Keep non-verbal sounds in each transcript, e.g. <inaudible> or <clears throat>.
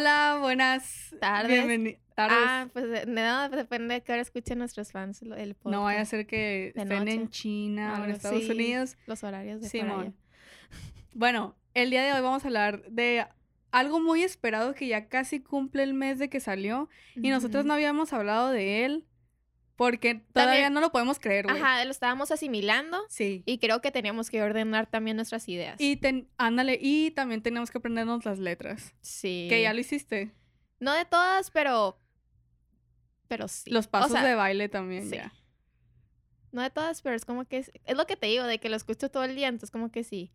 Hola, buenas Tardes. Ah, pues de- no, depende de qué hora escuchen nuestros fans el podcast. no vaya a ser que de estén en. China o en Estados. Unidos. Los horarios de Simón. Bueno, el día de hoy vamos a hablar de algo muy esperado que ya casi cumple el mes de que salió y nosotros no habíamos hablado de él porque todavía También- no lo podemos creer, güey. Ajá, lo estábamos asimilando Sí. y creo que teníamos que ordenar también nuestras ideas. Y ten- ándale, y también tenemos que aprendernos las letras. sí. Que ya lo hiciste. No de todas, pero... Pero sí. Los O pasos sea, de baile también sí. ya. No de todas, pero es como que... Es, es lo que te digo, de que lo escucho todo el día, entonces como que sí.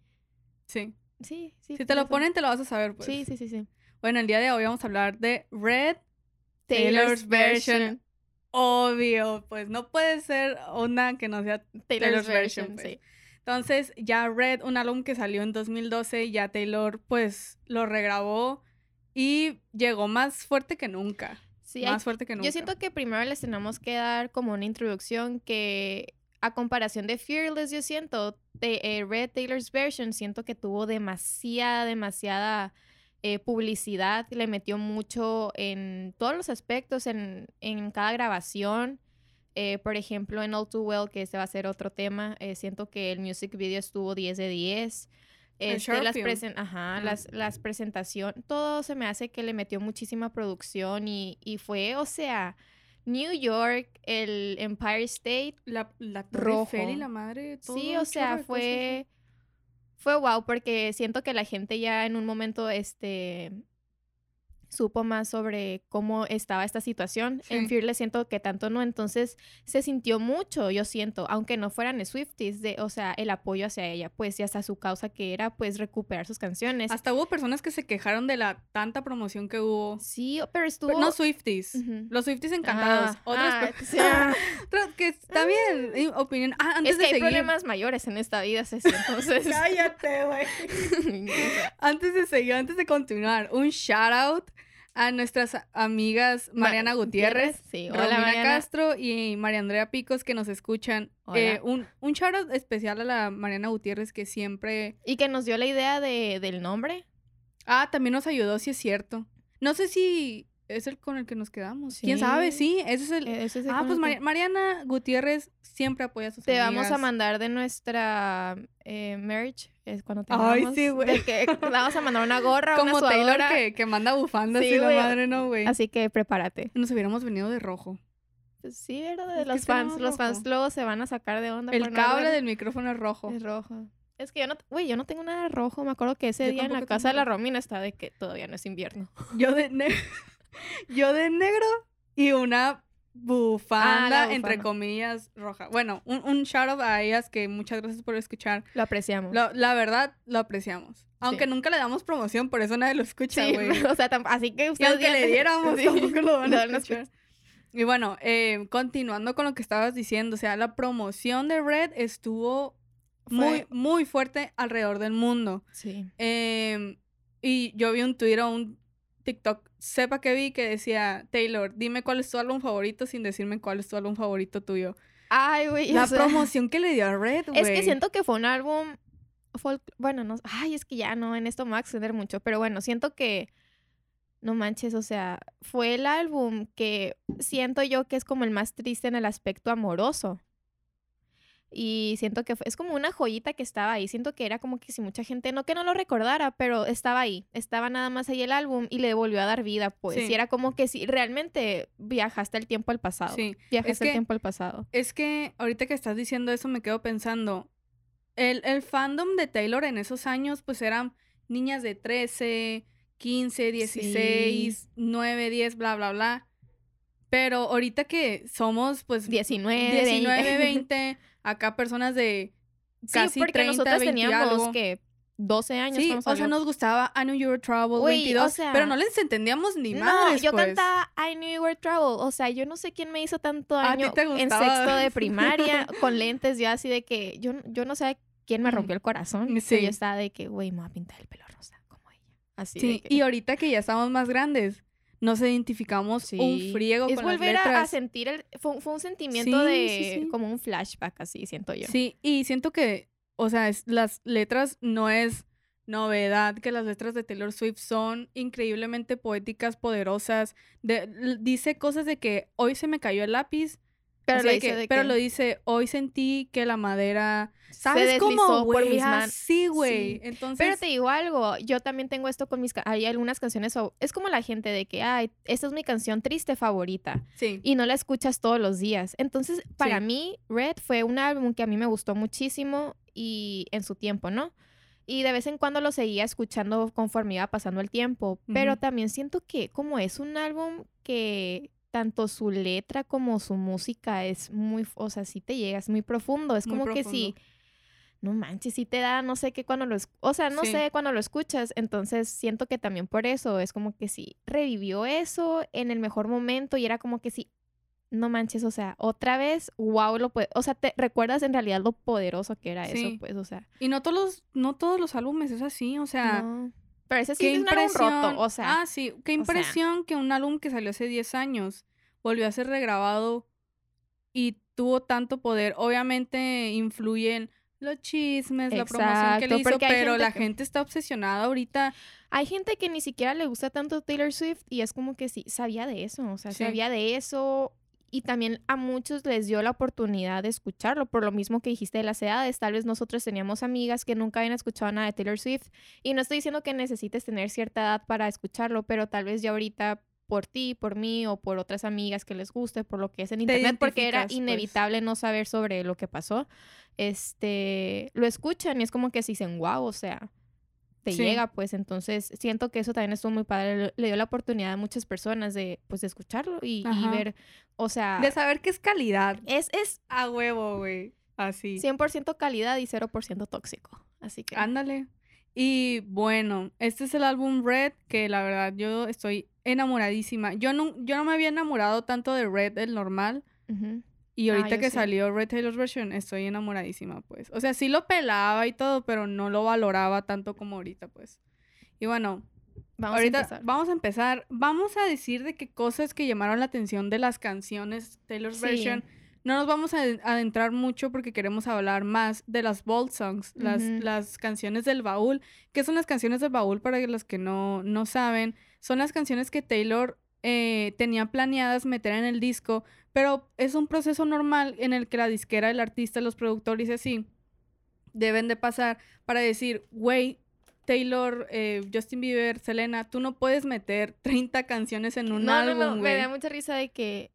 Sí. Sí, sí. Si te lo ponen, te lo vas a saber, pues. Sí, sí, sí, sí. Bueno, el día de hoy vamos a hablar de Red Taylor's version. Obvio, pues no puede ser una que no sea Taylor's, Taylor's version, pues. sí. Entonces, ya Red, un álbum que salió en 2012, ya Taylor pues lo regrabó y llegó más fuerte que nunca. Sí, hay más fuerte que nunca. Yo siento que primero les tenemos que dar como una introducción que a comparación de Fearless, yo siento, de eh, Red Taylor's version, siento que tuvo demasiada, demasiada eh, publicidad, le metió mucho en todos los aspectos, en, en cada grabación. Eh, por ejemplo, en All Too Well, que ese va a ser otro tema, eh, siento que el music video estuvo 10 de 10. El Este, las, presen- ajá, las, las presentaciones, todo se me hace que le metió muchísima producción y, y fue, o sea, New York, el Empire State, la, la rojo. Y la madre. todo sí, o sea, fue, fue wow, porque siento que la gente ya en un momento, este, supo más sobre cómo estaba esta situación. Sí. En Fearless siento que tanto no, entonces se sintió mucho, yo siento, aunque no fueran Swifties, de, o sea, el apoyo hacia ella, pues, y hasta su causa que era, pues, recuperar sus canciones. Hasta hubo personas que se quejaron de la tanta promoción que hubo. Sí, pero estuvo... Pero no Swifties. Los Swifties encantados. Ah, Otras ah, per- sí. <laughs> Ah. Otras que está bien. eh, Opinión. Ah, antes Es que de hay seguir. problemas mayores en esta vida, Ceci, entonces... <laughs> Cállate, güey. <laughs> Antes de seguir, antes de continuar, un shout out a nuestras amigas Ma- Mariana Gutiérrez, Sí, hola Romina Mariana. Castro y María Andrea Picos que nos escuchan. Eh, un, un shout out especial a la Mariana Gutiérrez que siempre... Y que nos dio la idea de, del nombre. Ah, también nos ayudó, si es cierto. No sé si es el con el que nos quedamos. ¿Quién Sí. sabe? Sí, ese es el... Ese es el Ah, pues que- Mariana Gutiérrez siempre apoya a sus Te amigas. vamos a mandar de nuestra eh, merch. Es cuando Ay, tengamos. sí, güey. que <laughs> vamos a mandar una gorra, Como una Taylor que, que manda bufandas Sí, y la madre no, güey. Así que prepárate. Nos hubiéramos venido de rojo. Pues sí. Es De los fans. Los fans luego se van a sacar de onda. El por cable del micrófono es rojo. Es rojo. Es que yo no, güey, yo no tengo nada rojo. Me acuerdo que ese Yo día en la casa de la. Romina está de que todavía no es invierno. Yo de. <laughs> Yo de negro y una bufanda, Ah, entre comillas, roja. Bueno, un, un shout out a ellas que muchas gracias por escuchar. Lo apreciamos. Lo- la verdad, lo apreciamos. Aunque nunca le damos promoción, por eso nadie lo escucha, sí, güey. <laughs> o sea, así que Y ustedes aunque le diéramos, <laughs> Sí. tampoco lo van a a escuchar. Y bueno, eh, continuando con lo que estabas diciendo, o sea, la promoción de Red estuvo muy, Fue- muy fuerte alrededor del mundo. Sí. Em, y yo vi un Twitter o un TikTok, sepa que vi, que decía, Taylor, dime cuál es tu álbum favorito sin decirme cuál es tu álbum favorito tuyo. Ay, güey. La o sea, promoción que le dio a Red, güey. Es que siento que fue un álbum folk... Bueno, no... Ay, es que ya no, en esto me voy a extender mucho. Pero bueno, siento que... No manches, o sea, fue el álbum que siento yo que es como el más triste en el aspecto amoroso. Y siento que fue- es como una joyita que estaba ahí. Siento que era como que si mucha gente, no que no lo recordara, pero estaba ahí. Estaba nada más ahí el álbum y le volvió a dar vida, pues. Sí. Y era como que si realmente viajaste el tiempo al pasado. Sí, Viajaste que- el tiempo al pasado. Es que ahorita que estás diciendo eso me quedo pensando, el, el fandom de Taylor en esos años pues eran niñas de 13, 15, 16, 9, 10, bla, bla, bla. Pero ahorita que somos pues 19, 19, 20. 20, acá personas de casi sí, porque 30, nosotras 20 y teníamos algo. que 12 años. Sí, o sea, nos gustaba I Knew You Were Trouble, Güey, 22, o sea, pero no les entendíamos ni no, madres, yo pues. cantaba I Knew You Were Trouble. O sea, yo no sé quién me hizo tanto daño en sexto de primaria <laughs> con lentes, yo así de que yo, yo no sé quién me Mm. rompió el corazón. pero Sí. yo estaba de que, güey, me voy a pintar el pelo rosa como ella. Así Sí, de que... y ahorita que ya estamos más grandes, nos identificamos un Sí. friego es con las volver a, sentir el fue, fue un sentimiento Sí, de sí. como un flashback así siento yo Sí, y siento que, o sea, es- las letras no es novedad que las letras de Taylor Swift son increíblemente poéticas, poderosas. De, dice cosas de que hoy se me cayó el lápiz. Pero, lo dice, pero lo dice, hoy sentí que la madera... ¿Sabes se cómo, por mis manos. Sí, güey. Entonces... Pero te digo algo, yo también tengo esto con mis... Hay algunas canciones... Es como la gente de que, ay, esta es mi canción triste favorita. Sí. Y no la escuchas todos los días. Entonces, para mí, Red fue un álbum que a mí me gustó muchísimo y en su tiempo, ¿no? Y de vez en cuando lo seguía escuchando conforme iba pasando el tiempo. Pero también siento que como es un álbum que tanto su letra como su música es muy, o sea, sí te llega, es muy profundo. Es como que sí, no manches, sí te da, no sé qué cuando lo, o sea, no sé cuando lo escuchas. Entonces siento que también por eso es como que sí, revivió eso en el mejor momento y era como que sí, no manches, o sea, otra vez, wow, lo puede, o sea, te recuerdas en realidad lo poderoso que era eso, pues, o sea. Y no todos los, no todos los álbumes es así, o sea. Pero ese sí es un álbum roto, o sea. Ah, sí, qué impresión que un álbum que salió hace 10 años volvió a ser regrabado y tuvo tanto poder. Obviamente influyen los chismes, la promoción que le hizo, pero la gente está obsesionada ahorita. Hay gente que ni siquiera le gusta tanto Taylor Swift y es como que sí, sabía de eso, o sea, sabía de eso y también a muchos les dio la oportunidad de escucharlo, por lo mismo que dijiste de las edades. Tal vez nosotros teníamos amigas que nunca habían escuchado nada de Taylor Swift y no estoy diciendo que necesites tener cierta edad para escucharlo, pero tal vez ya ahorita por ti, por mí o por otras amigas que les guste, por lo que es en internet, porque era pues. inevitable no saber sobre lo que pasó, este, lo escuchan y es como que se dicen, wow, o sea, te llega, pues entonces siento que eso también estuvo muy padre, le, dio la oportunidad a muchas personas de, pues, de escucharlo y, ver, o sea... De saber qué es calidad. Es, es... A huevo, güey, así. 100% calidad y 0% tóxico, así que... Ándale. Y bueno, este es el álbum Red, que la verdad yo estoy enamoradísima. Yo no, yo no me había enamorado tanto de Red, el normal. Y ah, ahorita que salió Red Taylor's version, estoy enamoradísima, pues. O sea, sí lo pelaba y todo, pero no lo valoraba tanto como ahorita, pues. Y bueno, vamos ahorita a empezar. vamos a empezar. Vamos a decir de qué cosas que llamaron la atención de las canciones Taylor's version. No nos vamos a adentrar mucho porque queremos hablar más de las Bold Songs, las, las canciones del baúl. ¿Qué son las canciones del baúl para los que no, no saben? Son las canciones que Taylor eh, tenía planeadas meter en el disco, pero es un proceso normal en el que la disquera, el artista, los productores y así deben de pasar para decir, güey, Taylor, eh, Justin Bieber, Selena, tú no puedes meter 30 canciones en un álbum, No, no, me da mucha risa de que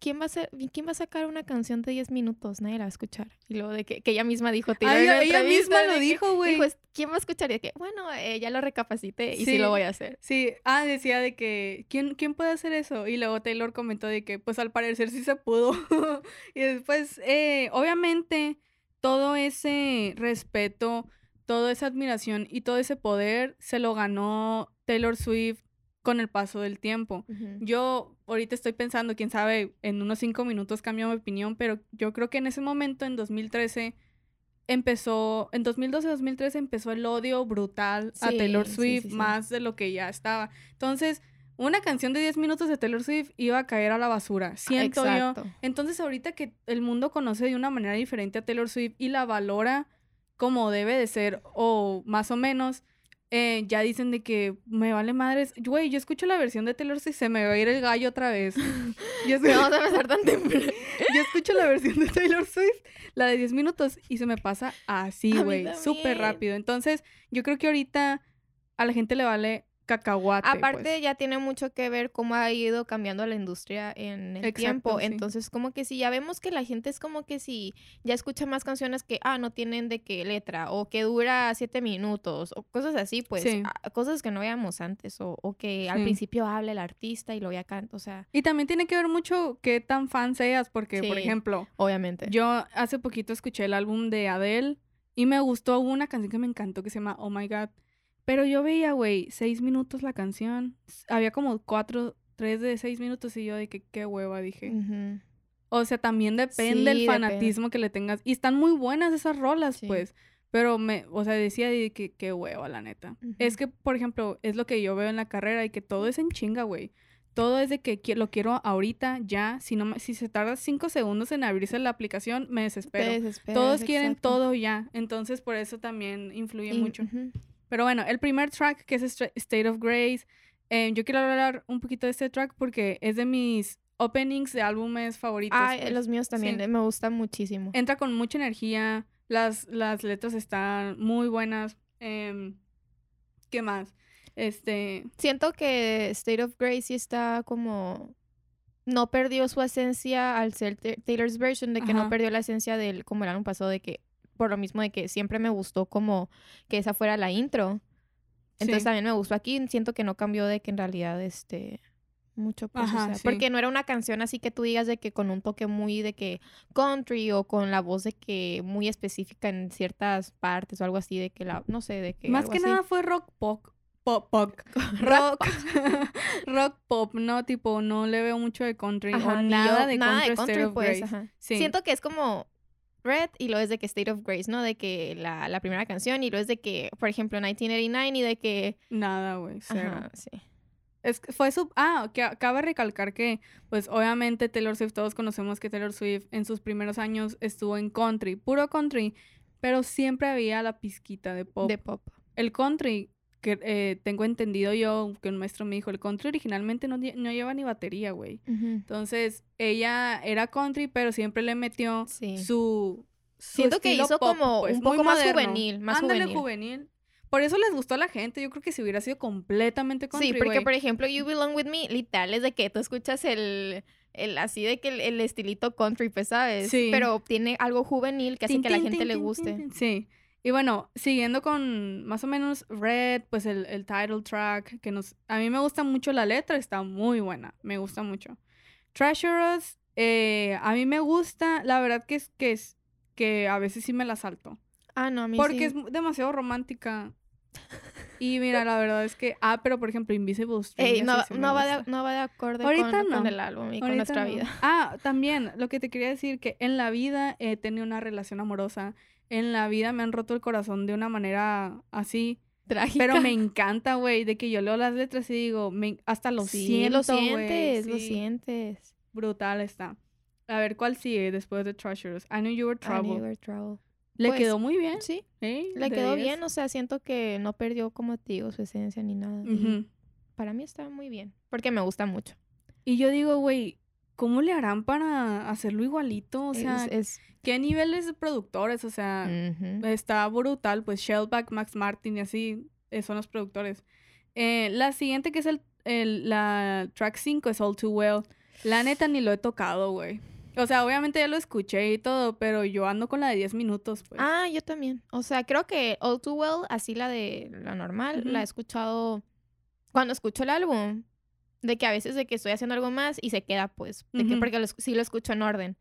¿quién va a ser, quién va a sacar una canción de 10 minutos? Nadie la va a escuchar. Y luego de que, que ella misma dijo, ella misma lo dijo, güey. ¿quién va a escuchar? Y de que, bueno, ella lo recapacité y sí, lo voy a hacer. Sí, ah, decía de que, ¿quién, ¿quién puede hacer eso? Y luego Taylor comentó de que, pues al parecer sí se pudo. <laughs> y después, eh, obviamente, todo ese respeto, toda esa admiración y todo ese poder se lo ganó Taylor Swift con el paso del tiempo. Yo ahorita estoy pensando, quién sabe, en unos cinco minutos cambio mi opinión, pero yo creo que en ese momento, en 2013, empezó, en 2012-2013 empezó el odio brutal a Taylor Swift, más de lo que ya estaba. Entonces, una canción de 10 minutos de Taylor Swift iba a caer a la basura, siento yo. Entonces, ahorita que el mundo conoce de una manera diferente a Taylor Swift y la valora como debe de ser, o más o menos, eh, ya dicen de que me vale madres. Güey, yo escucho la versión de Taylor Swift se me va a ir el gallo otra vez. <laughs> Yo vamos a empezar tan temprano. <laughs> yo escucho la versión de Taylor Swift, la de 10 minutos, y se me pasa así, güey, súper rápido. Entonces, yo creo que ahorita a la gente le vale cacahuate. Aparte, pues. ya tiene mucho que ver cómo ha ido cambiando la industria en el tiempo. Entonces, como que si ya vemos que la gente es como que si ya escucha más canciones que, ah, no tienen de qué letra, o que dura siete minutos, o cosas así, pues, ah, cosas que no veíamos antes, o, o que al principio habla el artista y lo ya canta, o sea. Y también tiene que ver mucho qué tan fan seas, porque, por ejemplo, obviamente. Yo hace poquito escuché el álbum de Adele y me gustó una canción que me encantó que se llama Oh My God. Pero yo veía, güey, seis minutos la canción. Había como cuatro, tres de seis minutos y yo de que qué hueva, dije. O sea, también depende del fanatismo que le tengas. Y están muy buenas esas rolas, pues. Pero me, o sea, decía de que qué hueva, la neta. Es que, por ejemplo, es lo que yo veo en la carrera y que todo es en chinga, güey. Todo es de que lo quiero ahorita, ya. Si no si se tarda cinco segundos en abrirse la aplicación, me desespero. Todos quieren todo ya. Entonces, por eso también influye mucho. Pero bueno, el primer track, que es State of Grace, eh, yo quiero hablar un poquito de este track porque es de mis openings de álbumes favoritos. Ah, pues. los míos también Sí. eh, me gustan muchísimo. Entra con mucha energía, las, las letras están muy buenas. em, ¿Qué más? Este, Siento que State of Grace sí está como... No perdió su esencia al ser Ta- Taylor's version, de que no perdió la esencia del como el año pasado, de que por lo mismo de que siempre me gustó como que esa fuera la intro. Entonces Sí. también me gustó aquí, siento que no cambió de que en realidad este mucho pues, o Ajá, sea, sí. porque no era una canción así que tú digas de que con un toque muy de que country o con la voz de que muy específica en ciertas partes o algo así de que la no sé, de que más algo que así. nada fue rock pop. Pop, pop. <laughs> Rock, <laughs> <laughs> rock pop, no, tipo, no le veo mucho de country Ajá, o nada yo- de nada country, de country, pues, Grace. ajá. Sí. Siento que es como Red y lo es de que State of Grace, ¿no? De que la, la primera canción y lo es de que, por ejemplo, 1989 y de que... Nada, güey, sí. Es, que fue su... Ah, que cabe recalcar que, pues, obviamente Taylor Swift, todos conocemos que Taylor Swift en sus primeros años estuvo en country, puro country, pero siempre había la pizquita de pop. De pop. El country, que eh, tengo entendido yo, que un maestro me dijo, el country originalmente no, no lleva ni batería, güey. Entonces, ella era country, pero siempre le metió Sí. su... su Siento que hizo pop, como pues, un poco más moderno. juvenil, más Ándale, juvenil. juvenil. Por eso les gustó a la gente. Yo creo que si hubiera sido completamente country, Sí, porque por ejemplo, You Belong With Me, literal, es de que tú escuchas el, el así de que el, el estilito country, pues, ¿sabes? Sí. Pero tiene algo juvenil que hace que a la gente le guste. Sí. Y bueno, siguiendo con más o menos Red, pues el, el title track, que nos... A mí me gusta mucho la letra, está muy buena, me gusta mucho. Treasure Us, eh, a mí me gusta, la verdad que es que, es, que a veces sí me la salto. Ah, no, a mí Porque sí. es demasiado romántica. <laughs> Y mira, la verdad es que... Ah, pero por ejemplo, Invisible String. Ey, no, sí me no, va de, no va de acorde Ahorita con, con no. el álbum y con nuestra vida. Ah, también, lo que te quería decir, que en la vida he tenido una relación amorosa. En la vida me han roto el corazón de una manera así. Trágica. Pero me <laughs> encanta, güey, de que yo leo las letras y digo, me, hasta lo sí, siento, lo sientes, lo sí, sientes. Brutal está. A ver, ¿cuál sigue después de Treasures? I Knew You Were I knew Trouble. you were trouble. Le Pues, quedó muy bien. Sí, ¿eh? le quedó 10. bien, o sea, siento que no perdió, como te digo, su esencia ni nada. Para mí está muy bien, porque me gusta mucho. Y yo digo, güey, ¿cómo le harán para hacerlo igualito? O sea, es, es- ¿qué niveles de productores? O sea. Está brutal, pues Shellback, Max Martin y así eh, son los productores. Eh, la siguiente que es el, el- la track 5 es All Too Well. La neta ni lo he tocado, güey. O sea, obviamente ya lo escuché y todo, pero yo ando con la de 10 minutos, pues. Ah, yo también. O sea, creo que All Too Well, así la de la normal, la he escuchado cuando escucho el álbum. De que a veces de que estoy haciendo algo más y se queda, pues. De que porque lo sí lo escucho en orden.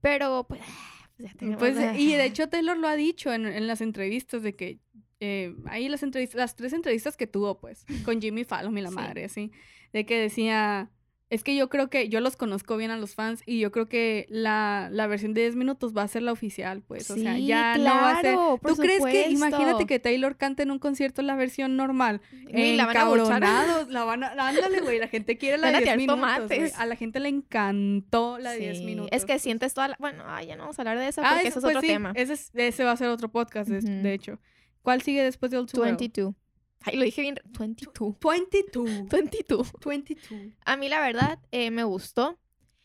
Pero, pues, <sighs> pues ya Pues, y de <laughs> hecho Taylor lo ha dicho en, en las entrevistas de que eh, ahí las entrevistas, las tres entrevistas que tuvo, pues, con Jimmy Fallon y la Sí. madre, así, de que decía, es que yo creo que yo los conozco bien a los fans y yo creo que la, la versión de 10 minutos va a ser la oficial, pues, o sea, ya no va a ser... ¿Tú crees que, imagínate que Taylor cante en un concierto la versión normal? Güey, la van a la van a... Ándale, güey, la gente quiere la de 10 minutos, güey. A la gente le encantó la de 10 Sí, minutos. Es que pues. sientes toda la... Bueno, ay, ya no vamos a hablar de eso Ah, porque eso, es pues otro sí, tema. Ese, es- ese va a ser otro podcast, de, hecho. ¿Cuál sigue después de Well? 22. Ay, lo dije bien. 22. 22. 22. 22. A mí la verdad eh, me gustó.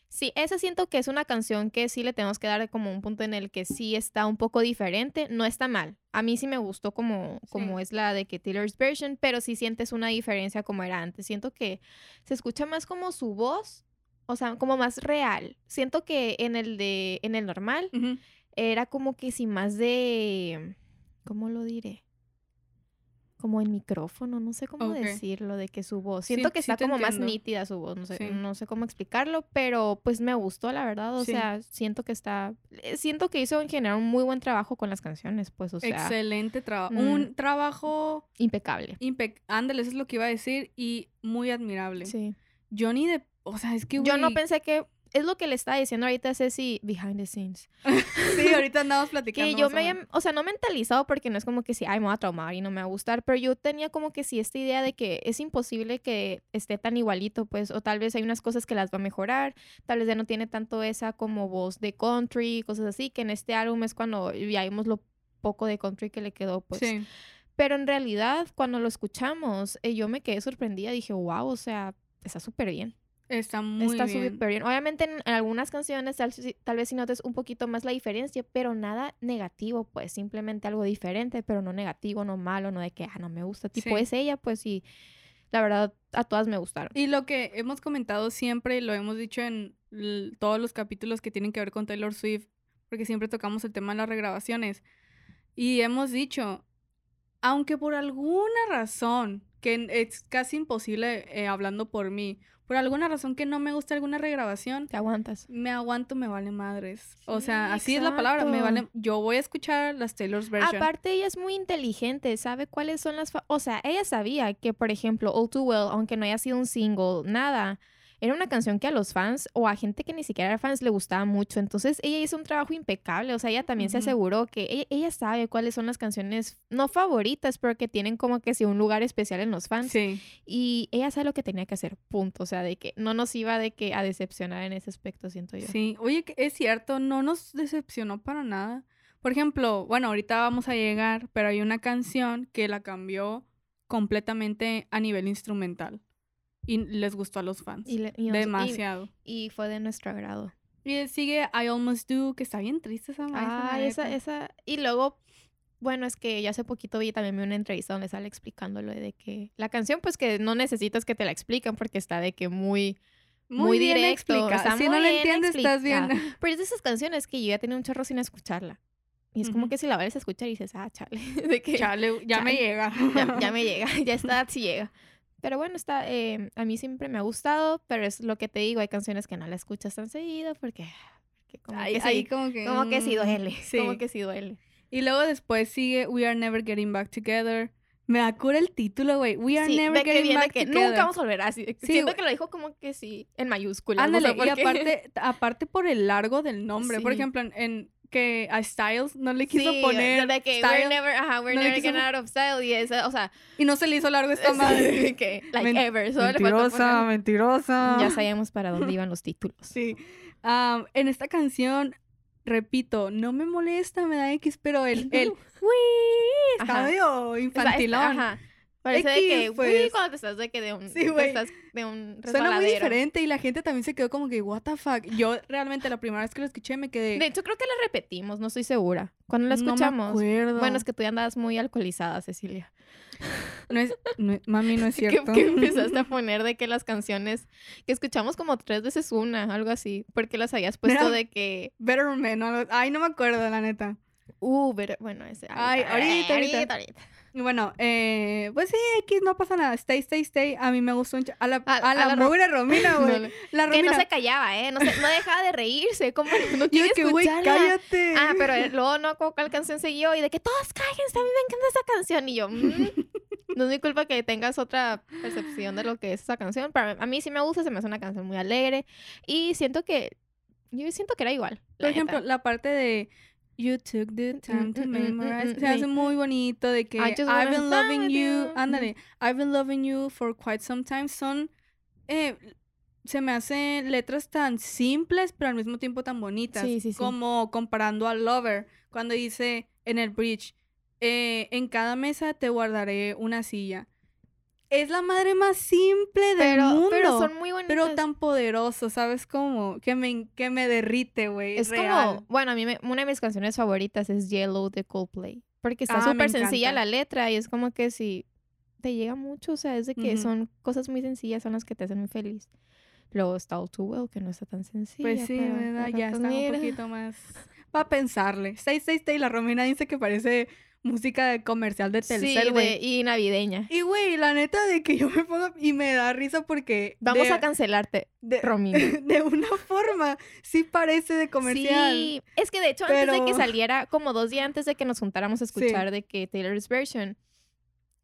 Sí, esa siento que es una canción que sí le tenemos que dar como un punto en el que sí está un poco diferente. No está mal. A mí sí me gustó como, como Sí. es la de que Taylor's version, pero sí sientes una diferencia como era antes. Siento que se escucha más como su voz, o sea, como más real. Siento que en el de en el normal era como que sí más de ¿cómo lo diré? Como en micrófono, no sé cómo decirlo, de que su voz. Sí, Siento que está como más nítida su voz, no sé, Sí. no sé cómo explicarlo, pero pues me gustó, la verdad. O sea, siento que está. eh, Siento que hizo en general un muy buen trabajo con las canciones, pues, o sea, Excelente trabajo. mm. Un trabajo impecable. impec... Ándale, eso es lo que iba a decir y muy admirable. Sí. Yo ni de... O sea, es que, Yo no pensé que. Es lo que le estaba diciendo ahorita a Ceci behind the scenes. <laughs> Sí, ahorita andamos platicando. Que yo me había, o sea, no mentalizado porque no es como que sí, ay, me voy a traumar y no me va a gustar, pero yo tenía como que sí esta idea de que es imposible que esté tan igualito, pues, o tal vez hay unas cosas que las va a mejorar, tal vez ya no tiene tanto esa como voz de country, cosas así, que en este álbum es cuando ya vimos lo poco de country que le quedó, pues. Sí. Pero en realidad, cuando lo escuchamos, eh, yo me quedé sorprendida. Dije, wow, o sea, está súper bien. Está muy está bien. súper bien. Obviamente, en, algunas canciones tal, tal vez si notes un poquito más la diferencia, pero nada negativo, pues simplemente algo diferente, pero no negativo, no malo, no de que, ah, no me gusta. Tipo, Sí. es ella, pues sí. La verdad, a todas me gustaron. Y lo que hemos comentado siempre, lo hemos dicho en todos los capítulos que tienen que ver con Taylor Swift, porque siempre tocamos el tema de las regrabaciones. Y hemos dicho, aunque por alguna razón, que es casi imposible eh, hablando por mí, por alguna razón que no me gusta alguna regrabación, Te aguantas. me aguanto, me vale madres. O sea, Sí, así es la palabra, me vale. Yo voy a escuchar las Taylor's version. Aparte, ella es muy inteligente, sabe cuáles son las... fa- O sea, ella sabía que, por ejemplo, All Too Well, aunque no haya sido un single, nada, era una canción que a los fans o a gente que ni siquiera era fans le gustaba mucho. Entonces, ella hizo un trabajo impecable. O sea, ella también se aseguró que ella, ella sabe cuáles son las canciones, no favoritas, pero que tienen como que sí un lugar especial en los fans. Sí. Y ella sabe lo que tenía que hacer, punto. O sea, de que no nos iba de que a decepcionar en ese aspecto, siento yo. Sí, oye, que es cierto, no nos decepcionó para nada. Por ejemplo, bueno, ahorita vamos a llegar, pero hay una canción que la cambió completamente a nivel instrumental. Y les gustó a los fans. Y le- y nos- y- Demasiado. y fue de nuestro agrado. Y, sigue I Almost Do, que está bien triste esa. Ah, esa, esa. Y luego, bueno, es que ya hace poquito vi también vi una entrevista donde sale explicándolo de que la canción, pues que no necesitas que te la expliquen porque está de que muy, muy, bien directo. Si muy no la bien entiendes, estás bien. <laughs> Pero es de esas canciones que yo ya tenía un chorro sin escucharla. Y es como que si la vuelves a escuchar y dices, ah, chale, <laughs> de que Chale, ya me llega. ya, ya <laughs> me llega, ya está, sí llega. Pero bueno, está, eh, a mí siempre me ha gustado, pero es lo que te digo, hay canciones que no la escuchas tan seguido porque, porque como, Ahí, que sí, ahí como que... como que sí mm, duele, <laughs> Sí. como que sí duele. Y luego después sigue We Are Never Getting Back Together. Me da cura el título, güey. We Are Sí, Never Getting Back que Together. nunca vamos a volver así. Sí, Siento que lo dijo como que sí, en mayúsculas. no Ándale, sé por y aparte, aparte por el largo del nombre. Por ejemplo, en, en que a Styles no le quiso Sí, poner de que style, we're never, ajá, we're no never quiso getting out of style y esa, o sea, y no se le hizo largo esta <laughs> madre. que like Men- ever, solo mentirosa, mentirosa. Ya sabíamos para dónde iban los títulos. Sí. Am, en esta canción, repito, no me molesta, me da X, pero el, el "Uy", está medio O sea, es- infantilón. ajá. Parece de que, uy, pues. cuando te estás de que de un, Sí, te estás de un Suena muy diferente y la gente también se quedó como que, what the fuck. Yo realmente la primera vez que lo escuché me quedé. De hecho, creo que la repetimos, no estoy segura. Cuando la No me escuchamos. acuerdo. bueno, es que tú ya andabas muy alcoholizada, Cecilia. No es, no mami, no es <laughs> Que, cierto. que empezaste a <laughs> poner de que las canciones que escuchamos como tres veces una, algo así, porque las habías puesto de que, Better Man, o algo- Ay, no me acuerdo, la neta. uh, pero, bueno, ese. Ay, ahorita, ahorita. ahorita. Y bueno, eh, pues sí, X, no pasa nada. Stay, stay, stay. A mí me gustó un ch- A la, A- a, a la, Ro- Romina, <laughs> güey. no. La Que Romina. no se callaba, ¿eh? No, se- no dejaba de reírse, como no <laughs> quiere que, güey, cállate. Ah, pero luego no, como cuál canción siguió y de que todos cállense, a mí me encanta esa canción. Y yo, mm, no es mi culpa que tengas otra percepción de lo que es esa canción. Pero a mí sí me gusta, se me hace una canción muy alegre. Y siento que, yo siento que era igual. Por ejemplo, neta. la parte de You took the time to mm, mm, mm, memorize. mm, Se hace muy bonito de que I've been loving you. Ándale. I've been loving you for quite some time. Son. eh, se me hacen letras tan simples, pero al mismo tiempo tan bonitas. Sí, sí, sí. Como comparando a Lover, cuando dice en el bridge: eh, En cada mesa te guardaré una silla. Es la madre más simple del pero, mundo. pero son muy bonitas. pero tan poderoso, ¿sabes cómo? Que me, que me derrite, güey. Es real. como, bueno, a mí me- una de mis canciones favoritas es Yellow de Coldplay. Porque está Ah, súper sencilla la letra y es como que si te llega mucho, o sea, es de que son cosas muy sencillas, son las que te hacen muy feliz. Luego está All Too Well, que no está tan sencilla. Pues sí, ¿verdad? Ya está un poquito más. Para pensarle. Stay, stay, stay. La Romina dice que parece música de comercial de Telcel, güey. y navideña. Y, güey, la neta de que yo me ponga... Y me da risa porque... Vamos de, a cancelarte, de, Romina. <laughs> de una forma, sí parece de comercial. Sí, es que de hecho antes de que saliera, como dos días antes de que nos juntáramos a Sí. escuchar de que Taylor's version,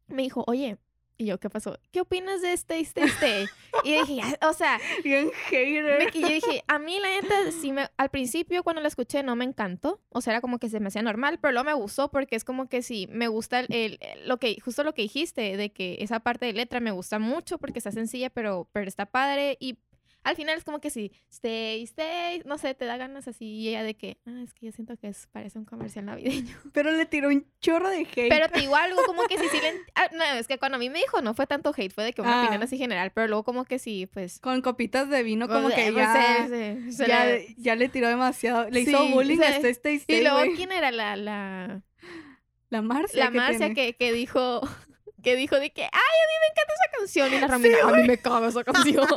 me dijo, oye, y yo, ¿qué pasó? ¿Qué opinas de este, este, este? y dije, "Ya", o sea, Bien hater. y yo dije, a mí la neta, sí me, al principio cuando la escuché no me encantó, o sea, era como que se me hacía normal, pero luego me gustó porque es como que sí, me gusta el- el- lo que, justo lo que dijiste, de que esa parte de letra me gusta mucho porque está sencilla, pero, pero está padre y al final es como que sí, stay, stay, no sé, te da ganas así y ella de que, ah, es que yo siento que es, parece un comercial navideño. <laughs> Pero le tiró un chorro de hate. Pero te <laughs> digo algo como que sí, sí le... ah, no, es que cuando a mí me dijo no fue tanto hate, fue de que una Ah. opinión así general, pero luego como que sí, pues... Con copitas de vino como pues, que pues, ya, se ya, le- ya le tiró demasiado. Le hizo Sí, bullying a este Stay Y Stay, luego. ¿quién era la, la, La Marcia la que Marcia que, que dijo... <laughs> Que dijo de que, ay, a mí me encanta esa canción. Y la Romina, a mí me caga esa canción.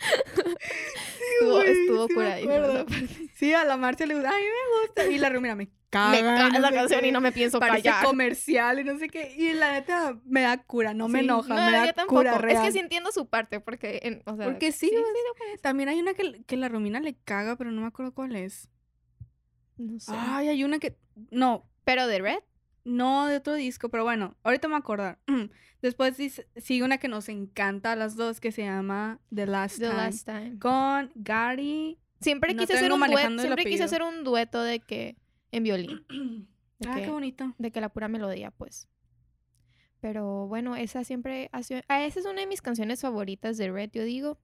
<laughs> estuvo estuvo sí acuerdo. parte. Sí, a la Marcia le gusta. Ay, me gusta. Y la Romina me caga. <laughs> Me caga no sé canción qué. y no me pienso Parece callar. comercial y no sé qué. Y la neta me da cura, no me enoja, No, me da tampoco. cura Es real. que sí entiendo su parte, porque, en- o sea... Porque sí, güey. También hay una que, que la Romina le caga, pero no me acuerdo cuál es. No sé. Ay, hay una que. No, Pero de Red, no de otro disco, pero bueno, ahorita me voy a acordar. <clears throat> Después dice- sigue una que nos encanta a las dos que se llama The Last The Time. Last Time. Con Gary. Siempre No quise hacer un dueto, siempre quise hacer un dueto de que en violín, <clears throat> De ah, que- qué bonito. de que la pura melodía, pues. Pero bueno, esa siempre ha sido, ah, esa es una de mis canciones favoritas de Red, yo digo.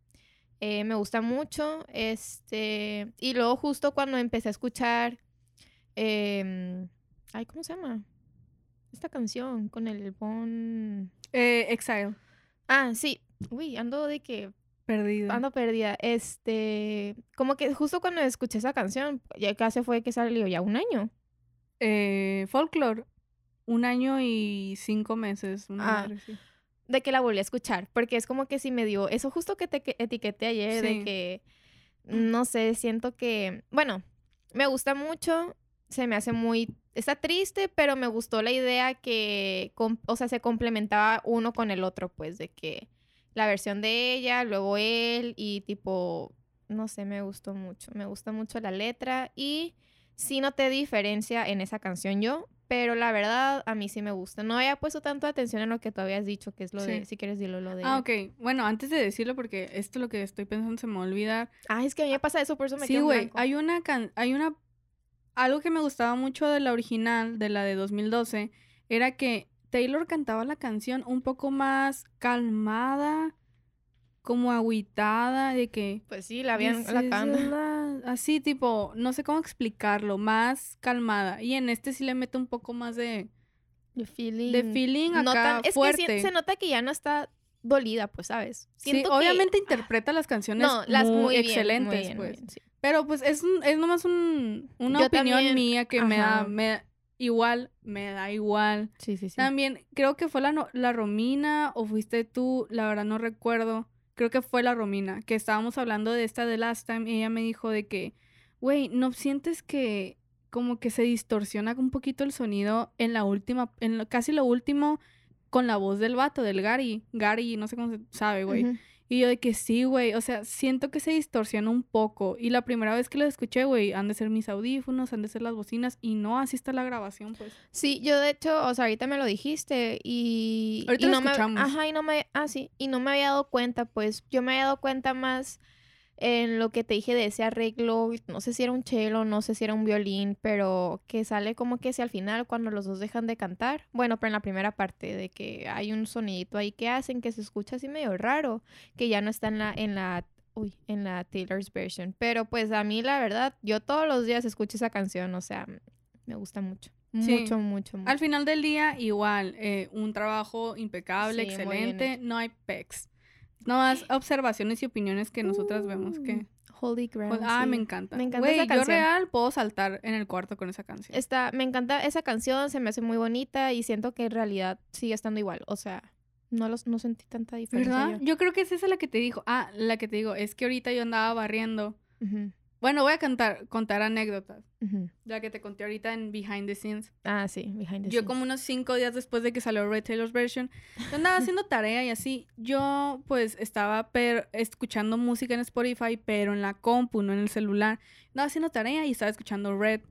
Eh, me gusta mucho, este, y luego justo cuando empecé a escuchar, em, ay, ¿cómo se llama? Esta canción con el bon... Eh, Exile. Ah, sí, uy, ando de que Perdido. Ando perdida. Este, como que justo cuando escuché esa canción, ya casi fue que salió ya un año. Eh, Folklore. Un año y cinco meses. Una Ah, madre. De que la volví a escuchar, porque es como que si me dio eso justo que te que- etiqueté ayer, Sí. de que, no sé, siento que, bueno, me gusta mucho, se me hace muy, está triste, pero me gustó la idea que, o sea, se complementaba uno con el otro, pues, de que la versión de ella, luego él, y tipo, no sé, me gustó mucho, me gusta mucho la letra, y sí noté diferencia en esa canción yo, pero la verdad, a mí sí me gusta. No había puesto tanto atención en lo que tú habías dicho, que es lo de, si quieres decirlo, lo de... Ah, ok. Bueno, antes de decirlo, porque esto lo que estoy pensando se me va a olvidar. Ah, es que a mí me pasa eso, por eso me Sí, quedo güey. Hay una can hay una algo que me gustaba mucho de la original, de la de 2012, era que Taylor cantaba la canción un poco más calmada, como agüitada, de que Pues sí, la habían "This la is canta. the last", así tipo, no sé cómo explicarlo, más calmada. Y en este sí le mete un poco más de The feeling. de feeling acá no tan- es fuerte. que sí- se nota que ya no está dolida, pues, ¿sabes? Sí, Siento que- obviamente interpreta las canciones No, las muy, muy bien, excelentes, muy bien, muy pues. bien, sí. Pero pues es, un- es nomás un, una Yo opinión también, mía que me da, me igual, me da igual. Sí, sí, sí. También creo que fue la, la Romina o fuiste tú, la verdad no recuerdo. Creo que fue la Romina, que estábamos hablando de esta de Last Time y ella me dijo de que, güey, ¿no sientes que como que se distorsiona un poquito el sonido en la última, en lo- casi lo último con la voz del vato, del Gary? Gary, no sé cómo se sabe, güey. Y yo de que sí, güey, o sea, siento que se distorsiona un poco. Y la primera vez que lo escuché, güey, han de ser mis audífonos, han de ser las bocinas, y no, así está la grabación, pues. Sí, yo de hecho, o sea, ahorita me lo dijiste y... Ahorita y lo no me- escuchamos. ajá, y no me... Ah, sí, y no me había dado cuenta, pues, yo me había dado cuenta más en lo que te dije de ese arreglo, no sé si era un cello, no sé si era un violín, pero que sale como que si al final cuando los dos dejan de cantar, bueno, pero en la primera parte de que hay un sonidito ahí que hacen que se escucha así medio raro, que ya no está en la, en la, uy, en la Taylor's version, pero pues a mí la verdad, yo todos los días escucho esa canción, o sea, me gusta mucho, Sí. mucho, mucho, mucho. Al final del día, igual, eh, un trabajo impecable, Sí, excelente, no hay pecs. No más observaciones y opiniones que nosotras vemos que... Mm, Holy Ground. ah, sí. me encanta. Me encanta Güey, esa yo canción. real puedo saltar en el cuarto con esa canción. Está, me encanta esa canción, se me hace muy bonita y siento que en realidad sigue estando igual. O sea, no los, no sentí tanta diferencia. ¿Verdad? Yo creo que es esa la que te dijo. Ah, la que te digo, es que ahorita yo andaba barriendo. yo. Ujú, Bueno, voy a cantar, contar anécdotas. ujú. La que te conté ahorita en Behind the Scenes. Ah, sí, behind the Yo scenes. como unos cinco días después de que salió Red Taylor's version, yo andaba haciendo tarea y así. Yo pues estaba per- escuchando música en Spotify, pero en la compu, no en el celular. Andaba haciendo tarea y estaba escuchando Red.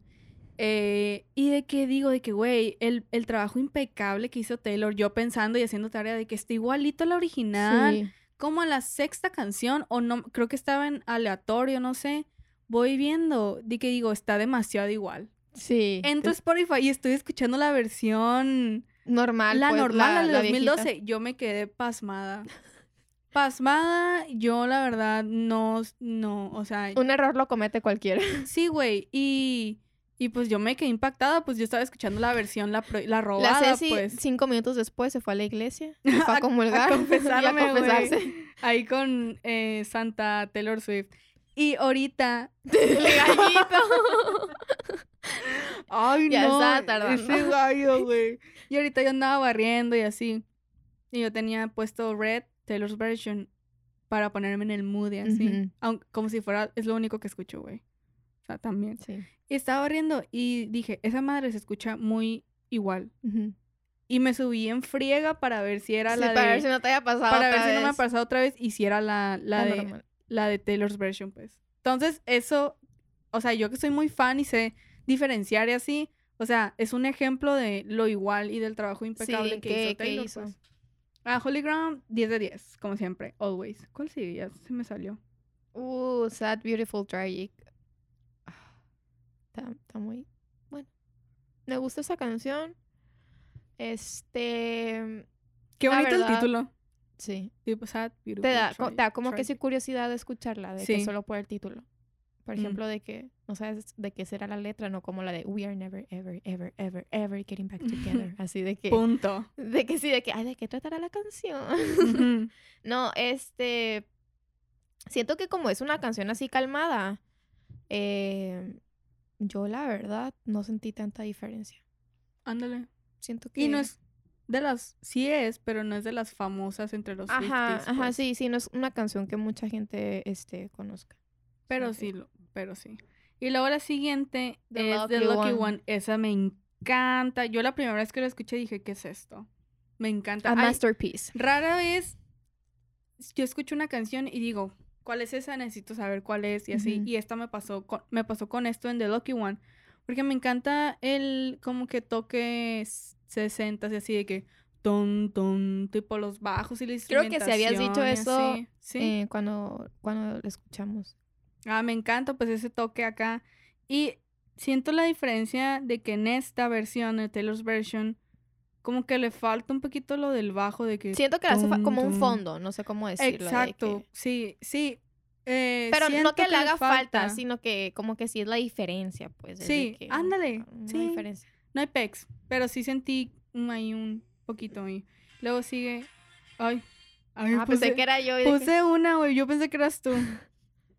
Eh, y de que digo, de que, güey, el, el trabajo impecable que hizo Taylor, yo pensando y haciendo tarea de que está igualito a la original, Sí. como a la sexta canción, o no, creo que estaba en aleatorio, no sé. Voy viendo, de que digo, está demasiado igual. Sí. Entro a Spotify y estoy escuchando la versión, normal. la pues, normal, la de viejita. 2012. Yo me quedé pasmada. pasmada, yo la verdad no, no, o sea, Un error lo comete cualquiera. <laughs> sí, güey, y, y pues yo me quedé impactada, pues yo estaba escuchando la versión, la, la robada, La Ceci, pues, cinco minutos después, se fue a la iglesia. <laughs> Fue a A- a comulgar. <laughs> y a confesarme, confesarse. ahí con eh, Santa Taylor Swift. Y ahorita, <laughs> El gallito. <laughs> ay Ya no, estaba tardando. ese gallo, güey. <laughs> Y ahorita yo andaba barriendo y así, y yo tenía puesto Red, Taylor's version, para ponerme en el mood y así, aunque, como si fuera, es lo único que escucho, güey. O sea, también. Sí. Y estaba barriendo y dije, esa madre se escucha muy igual. Y me subí en friega para ver si era Sí, la de... para ver si no te haya pasado para ver si no me ha pasado otra vez y si era la, la, Ah, de, normal. La de Taylor's version, pues. Entonces, eso, o sea, yo que soy muy fan y sé diferenciar y así, o sea, es un ejemplo de lo igual y del trabajo impecable Sí, que, que- hizo que Taylor, hizo. pues. Ah, Holy Ground, 10 de 10, como siempre, always. ¿Cuál sigue? Ya se me salió. Uh, Sad, Beautiful, Tragic. Ah, Está, está muy bueno. Me gusta esa canción. Este. Qué bonito el título. Sí. Sad, Te da, te da como que sí curiosidad de escucharla, de que Sí. solo por el título. Por Mm. ejemplo, de que no sabes de qué será la letra, no como la de We are never, ever, ever, ever, ever getting back together. <laughs> Así de que. Punto. De que sí, de que, ay, ¿de qué tratará la canción? <laughs> No, este. Siento que como es una canción así calmada, eh, yo la verdad no sentí tanta diferencia. Ándale. Siento que. Y no es de las, sí es, pero no es de las famosas entre los Ajá, ajá, pues. sí, sí, no es una canción que mucha gente este, conozca. Pero sí, lo- pero sí. Y luego la siguiente The es The Lucky Lucky One. One. Esa me encanta. Yo la primera vez que la escuché dije, ¿qué es esto? Me encanta. A Ay, masterpiece. rara vez yo escucho una canción y digo, ¿cuál es esa? Necesito saber cuál es y así. Y esta me pasó con, me pasó con esto en The Lucky One. Porque me encanta el como que toque 60 y así de que ton, ton, tipo los bajos y la Creo que si habías dicho eso. Sí. eh, cuando, cuando lo escuchamos. Ah, me encanta pues ese toque acá. Y siento la diferencia de que en esta versión, de Taylor's version, como que le falta un poquito lo del bajo de que... Siento que le hace como un fondo, no sé cómo decirlo. de Exacto, que- sí, sí. eh, Pero no siento que le haga falta, falta. sino que como que sí es la diferencia, pues. es de Sí, que, ándale, Una sí. diferencia. No hay pecs, pero sí sentí un- ahí un poquito ahí. Luego sigue... Ay, ay Ah, puse, pensé que era yo. que- puse una, güey, yo pensé que eras tú.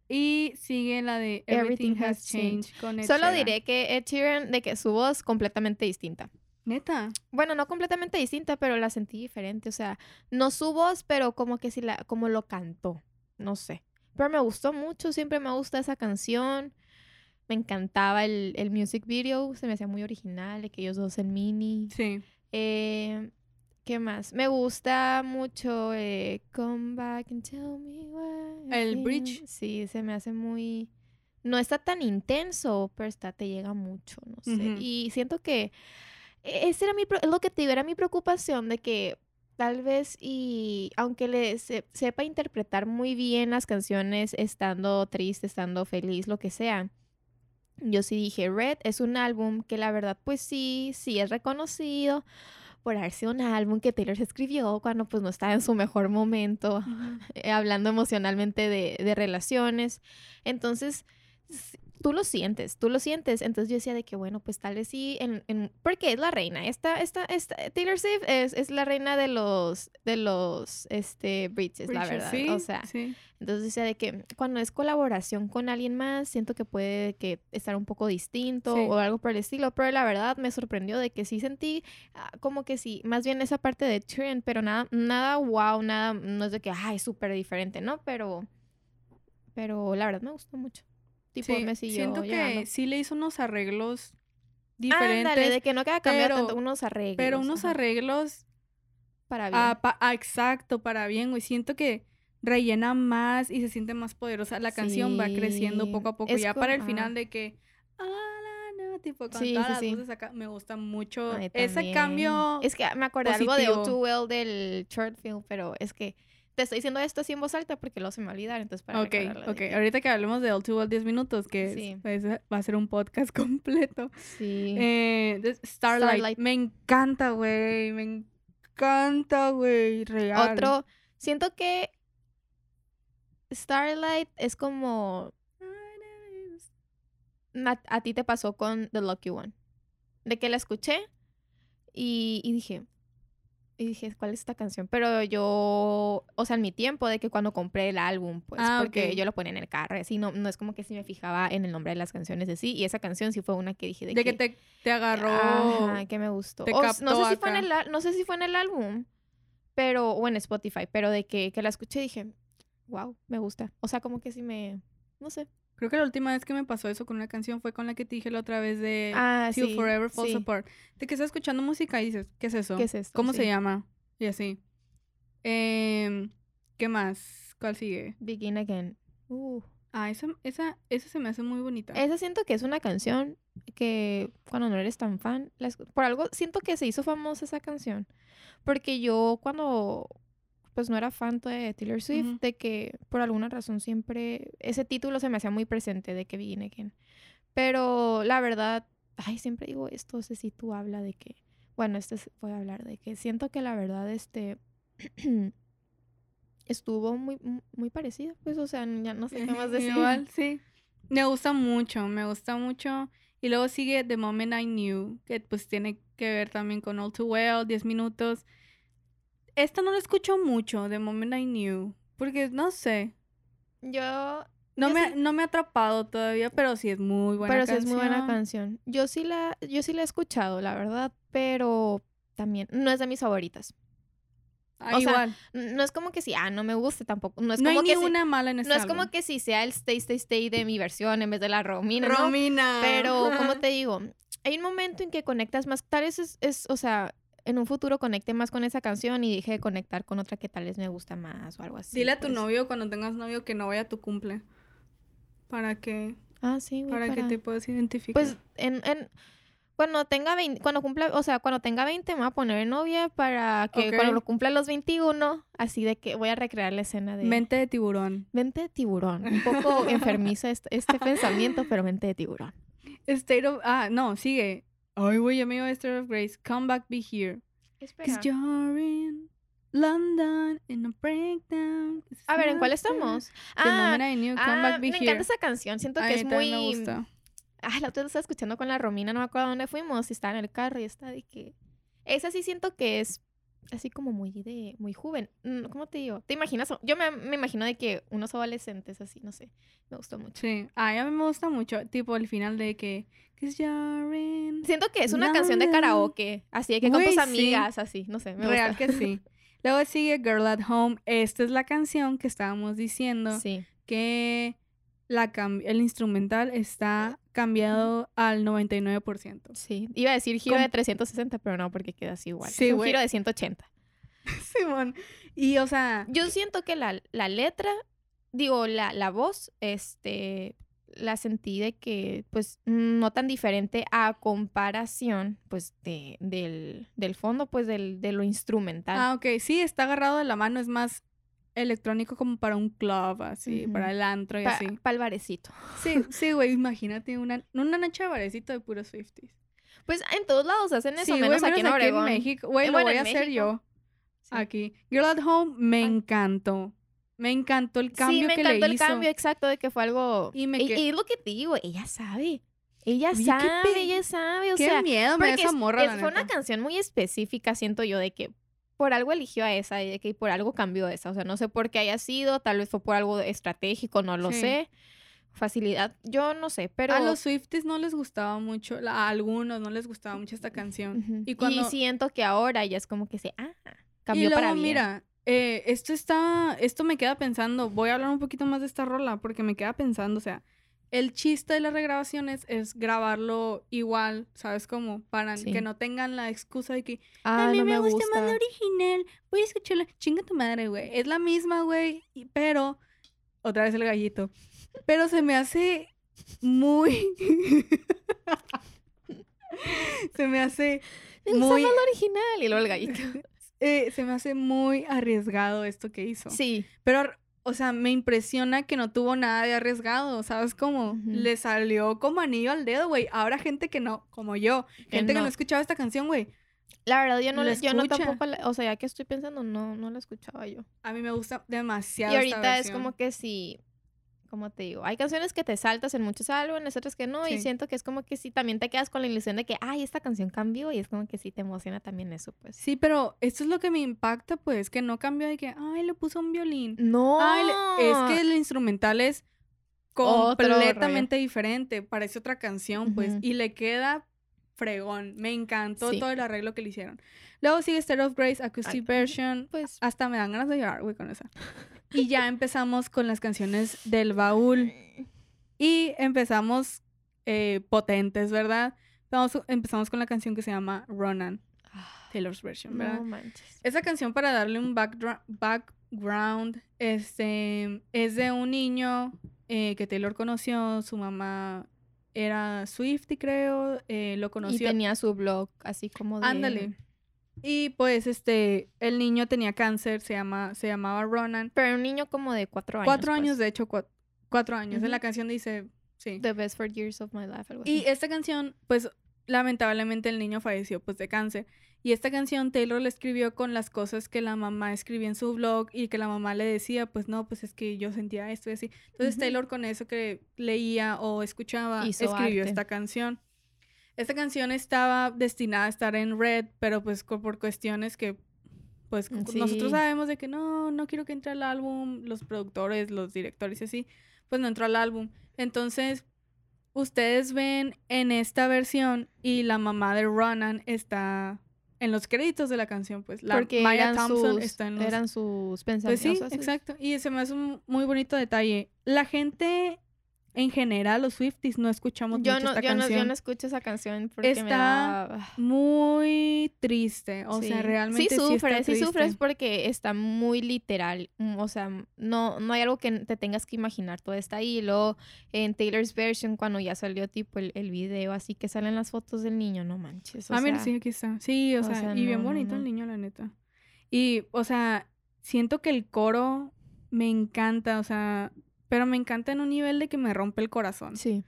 Y sigue la de <laughs> Everything, Everything Has Changed. Con Ed Solo Sheeran. diré que Ed Sheeran, de que su voz completamente distinta. Neta. Bueno, no completamente distinta, pero la sentí diferente. O sea, no su voz, pero como que sí la, como lo cantó. No sé. Pero me gustó mucho, siempre me gusta esa canción. Me encantaba el, el music video, se me hacía muy original, de que ellos dos en mini. Sí. Eh, ¿Qué más? Me gusta mucho eh, Come Back and Tell Me you El bridge. Sí, se me hace muy... No está tan intenso, pero está, te llega mucho, no sé. Y siento que e- ese era mi, es lo que te digo, era mi preocupación de que tal vez y aunque le se- sepa interpretar muy bien las canciones estando triste, estando feliz, lo que sea, yo sí dije, Red es un álbum que la verdad pues sí, sí es reconocido por haber sido un álbum que Taylor se escribió cuando pues no estaba en su mejor momento, eh, hablando emocionalmente de, de relaciones. Entonces, tú lo sientes, tú lo sientes. Entonces yo decía de que, bueno, pues tal vez sí, en, en- porque es la reina. Esta, esta, esta, Taylor Swift es, es la reina de los, de los, este, bridges, la verdad. Sí, O sea, sí. entonces decía de que cuando es colaboración con alguien más, siento que puede que estar un poco distinto Sí. o algo por el estilo, pero la verdad me sorprendió de que sí sentí ah, como que sí, más bien esa parte de trend, pero nada, nada wow, nada, no es de que, ay, súper diferente, ¿no? Pero, pero la verdad me gustó mucho. Tipo, Sí, me siguió siento llegando. que sí le hizo unos arreglos Ándale, diferentes, de que no queda cambiado pero- tanto, unos arreglos. pero unos ajá, arreglos para bien. pa- exacto para bien, güey. Siento que rellena más y se siente más poderosa. La canción va creciendo poco a poco. es Ya para el final de que tipo con Sí, todas sí, las sí. voces acá, me gusta mucho ese cambio. Es que me acordé algo de. All Too Well del short film, pero es que te estoy diciendo esto así en voz alta porque luego se me va a olvidar, entonces para Ok, de ok. Ahorita que hablemos de All Too Well 10 minutos, que es- pues, va a ser un podcast <laughs> completo. Sí. Eh, Starlight. Starlight. Me encanta, güey. Me encanta, güey. Real. Otro, siento que Starlight es como a, a ti te pasó con The Lucky One. De que la escuché y, y dije, y dije, ¿cuál es esta canción? Pero yo, o sea, en mi tiempo de que cuando compré el álbum, pues, Ah, porque yo lo ponía en el carro, así, no, no es como que si me fijaba en el nombre de las canciones de sí, y esa canción sí fue una que dije de, De que te, te agarró. Ajá, que me gustó. te O s- no sé si fue en el, no sé si fue en el álbum, pero, o en Spotify, pero de que, que la escuché dije, wow, me gusta. O sea, como que sí me, no sé. Creo que la última vez que me pasó eso con una canción fue con la que te dije la otra vez de Ah, Till sí, Forever Falls sí. Apart. De que estás escuchando música y dices, ¿qué es eso? ¿Qué es esto? ¿Cómo Sí. se llama? Y así. Em, ¿Qué más? ¿Cuál sigue? Begin Again. Uh. Ah, esa, esa, esa se me hace muy bonita. Esa siento que es una canción que cuando no eres tan fan, por algo siento que se hizo famosa esa canción. Porque yo cuando pues no era fan de Taylor Swift, de que por alguna razón siempre ese título se me hacía muy presente de que Begin Again. Pero la verdad, ay, siempre digo esto, sé si tú habla de que, bueno, este es- voy a hablar de que siento que la verdad este <clears throat> estuvo muy muy parecida, pues o sea, ya no sé qué más <laughs> decir. Igual, <laughs> sí. Me gusta mucho, me gusta mucho. Y luego sigue The Moment I Knew, que pues tiene que ver también con All Too Well, 10 minutos. Esta no la escucho mucho, The Moment I Knew, porque no sé. Yo No Yo me, sí- no me ha atrapado todavía, pero sí es muy buena pero sí es muy buena canción. canción. Yo sí la, yo sí la he escuchado, la verdad, pero también no es de mis favoritas. Ah, o igual. No es como que sí, ah, no me guste tampoco. No es no hay como ni que sí- una mala en este no es como que si sea el Stay Stay Stay de mi versión en vez de la Romina, ¿no? Romina. Pero, como <laughs> te digo, hay un momento en que conectas más, tal vez es, es, o sea, en un futuro conecte más con esa canción y deje de conectar con otra que tal vez me gusta más o algo así. Dile a tu pues. novio cuando tengas novio que no vaya a tu cumple. Para que, Ah, sí, güey, para que te puedas identificar. Pues en, en cuando tenga 20, cuando cumpla, o sea, cuando tenga 20 me voy a poner novia para que cuando lo cumpla los 21, así de que voy a recrear la escena de mente de tiburón. mente de tiburón. Un <laughs> poco enfermiza este, este pensamiento, pero mente de tiburón. State of... Ah, no, sigue. Ay, güey, ya me iba a State of Grace. Come back, be here. Espera. You're in London in a breakdown. A ver, ¿en cuál estamos? Ah, moment I knew, come ah, back, be me here. encanta esa canción. Siento que es muy me gusta. Ah, la otra vez estaba escuchando con la Romina, no me acuerdo dónde fuimos, y estaba en el carro y está de que esa sí siento que es así como muy de muy joven. Mm, ¿Cómo te digo? ¿Te imaginas? Yo me, me imagino de que unos adolescentes así, no sé. Me gustó mucho. Sí, a mí me gusta mucho. Tipo, el final de que... Siento que es una canción de karaoke, así de que con tus sí. amigas, así, no sé, me Real gusta. que sí. <laughs> Luego sigue Girl at Home. Esta es la canción que estábamos diciendo. Sí. que la el instrumental está cambiado al 99%. Sí, iba a decir giro de 360, pero no, porque queda así igual. Sí, es un giro de 180. <laughs> Simón. Y, o sea, Yo siento que la, la letra, digo, la, la voz, este, la sentí de que, pues, no tan diferente a comparación, pues, de, del, del fondo, pues, del, de lo instrumental. ah, ok, sí, está agarrado de la mano, es más electrónico como para un club, así, Ujú. para el antro y Pa- así. Pa'l barecito. Sí, <laughs> sí, güey, imagínate una, una noche de barecito de puros 50s. Pues, en todos lados hacen eso, Sí, güey, menos aquí en Obregón. México. Güey, Eh, lo bueno, voy a en hacer yo Sí. aquí. Girl at Home me Ah. encantó. Me encantó el cambio sí, me que encantó le el hizo. cambio exacto de que fue algo... Y me y, que- y lo que te digo, ella sabe. Ella Oye, sabe, ella sabe, o Qué sea... miedo me da esa es- morra, es- la fue una neta. canción muy específica, siento yo, de que por algo eligió a esa y que por algo cambió esa. O sea, no sé por qué haya sido, tal vez fue por algo estratégico, no lo Sí. sé. Facilidad, yo no sé, pero... A los Swifties no les gustaba mucho, a algunos no les gustaba mucho esta canción. Y cuando siento que ahora ya es como que se... Ah, y cambió luego, para bien. mira, eh, esto está, esto me queda pensando, voy a hablar un poquito más de esta rola porque me queda pensando, o sea, el chiste de las regrabaciones es grabarlo igual, ¿sabes cómo? Para Sí. que no tengan la excusa de que Ah, a mí no me, me gusta, más la original, voy a escucharla, chinga tu madre, güey. Es la misma, güey, pero otra vez el gallito. Pero se me hace muy <laughs> se me hace muy original. Y luego el gallito. <laughs> eh, se me hace muy arriesgado esto que hizo. sí. Pero, o sea, me impresiona que no tuvo nada de arriesgado, ¿sabes cómo? Ujú. Le salió como anillo al dedo, güey. Ahora gente que no, como yo, gente que no escuchaba esta canción, güey. La verdad, yo no, la- yo no tampoco, la- o sea, ya que estoy pensando, no, no la escuchaba yo. A mí me gusta demasiado. Y esta ahorita es como que si, como te digo, hay canciones que te saltas en muchos álbumes, otras que no, y siento que es como que sí, también te quedas con la ilusión de que, ay, esta canción cambió, y es como que sí te emociona también eso, pues. Sí, pero esto es lo que me impacta, pues, que no cambió de que, ay, le puso un violín. No, Ay, le- es que el instrumental es completamente diferente. Parece otra canción, pues. Y le queda fregón. Me encantó Sí. todo el arreglo que le hicieron. Luego sigue State of Grace, Acoustic Ay, Version. pues, Hasta me dan ganas de llorar, güey, con esa. <laughs> Y ya empezamos con las canciones del baúl. Y empezamos eh, potentes, ¿verdad? Vamos- empezamos con la canción que se llama Ronan, Taylor's version, ¿verdad? no manches. Esa canción para darle un background este, es de un niño eh, que Taylor conoció, su mamá era Swifty creo, eh, lo Y conoció. tenía su blog, así como de... Ándale. Y pues este, el niño tenía cáncer, se, llama, se llamaba Ronan. Pero un niño como de cuatro años. Cuatro pues. años, de hecho, cua- cuatro años. En la canción dice, sí. The best four years of my life, algo Y esta canción, pues lamentablemente el niño falleció pues de cáncer. Y esta canción Taylor la escribió con las cosas que la mamá escribía en su blog y que la mamá le decía, pues no, pues es que yo sentía esto y así. Entonces. Taylor con eso que leía o escuchaba Hizo escribió arte. esta canción. Esta canción estaba destinada a estar en Red, pero pues por cuestiones que pues Mm, nosotros sí. sabemos de que no, no quiero que entre al álbum, los productores, los directores y así, pues no entró al álbum. Entonces, ustedes ven en esta versión y la mamá de Ronan está en los créditos de la canción, pues la Porque Maya Thompson sus, está en los eran sus Pues pensamientos. sí, así. exacto. Y se me hace un muy bonito detalle. La gente en general, los Swifties, no escuchamos Yo mucho no, esta yo, no, canción. yo no escucho esa canción porque me Está da... Muy triste, o sea, Sí. realmente sí, sí está sufres, sí sufres porque está muy literal, mm, o sea, no, no hay algo que te tengas que imaginar, todo está ahí, y luego en Taylor's version cuando ya salió tipo el, el video, así que salen las fotos del niño, no manches, o Ah, mira, sea, sí, aquí está. Sí, o, o sea, sea, y bien no, no, bonito el no. niño, la neta. Y, o sea, siento que el coro me encanta, o sea, pero me encanta en un nivel de que me rompe el corazón. sí.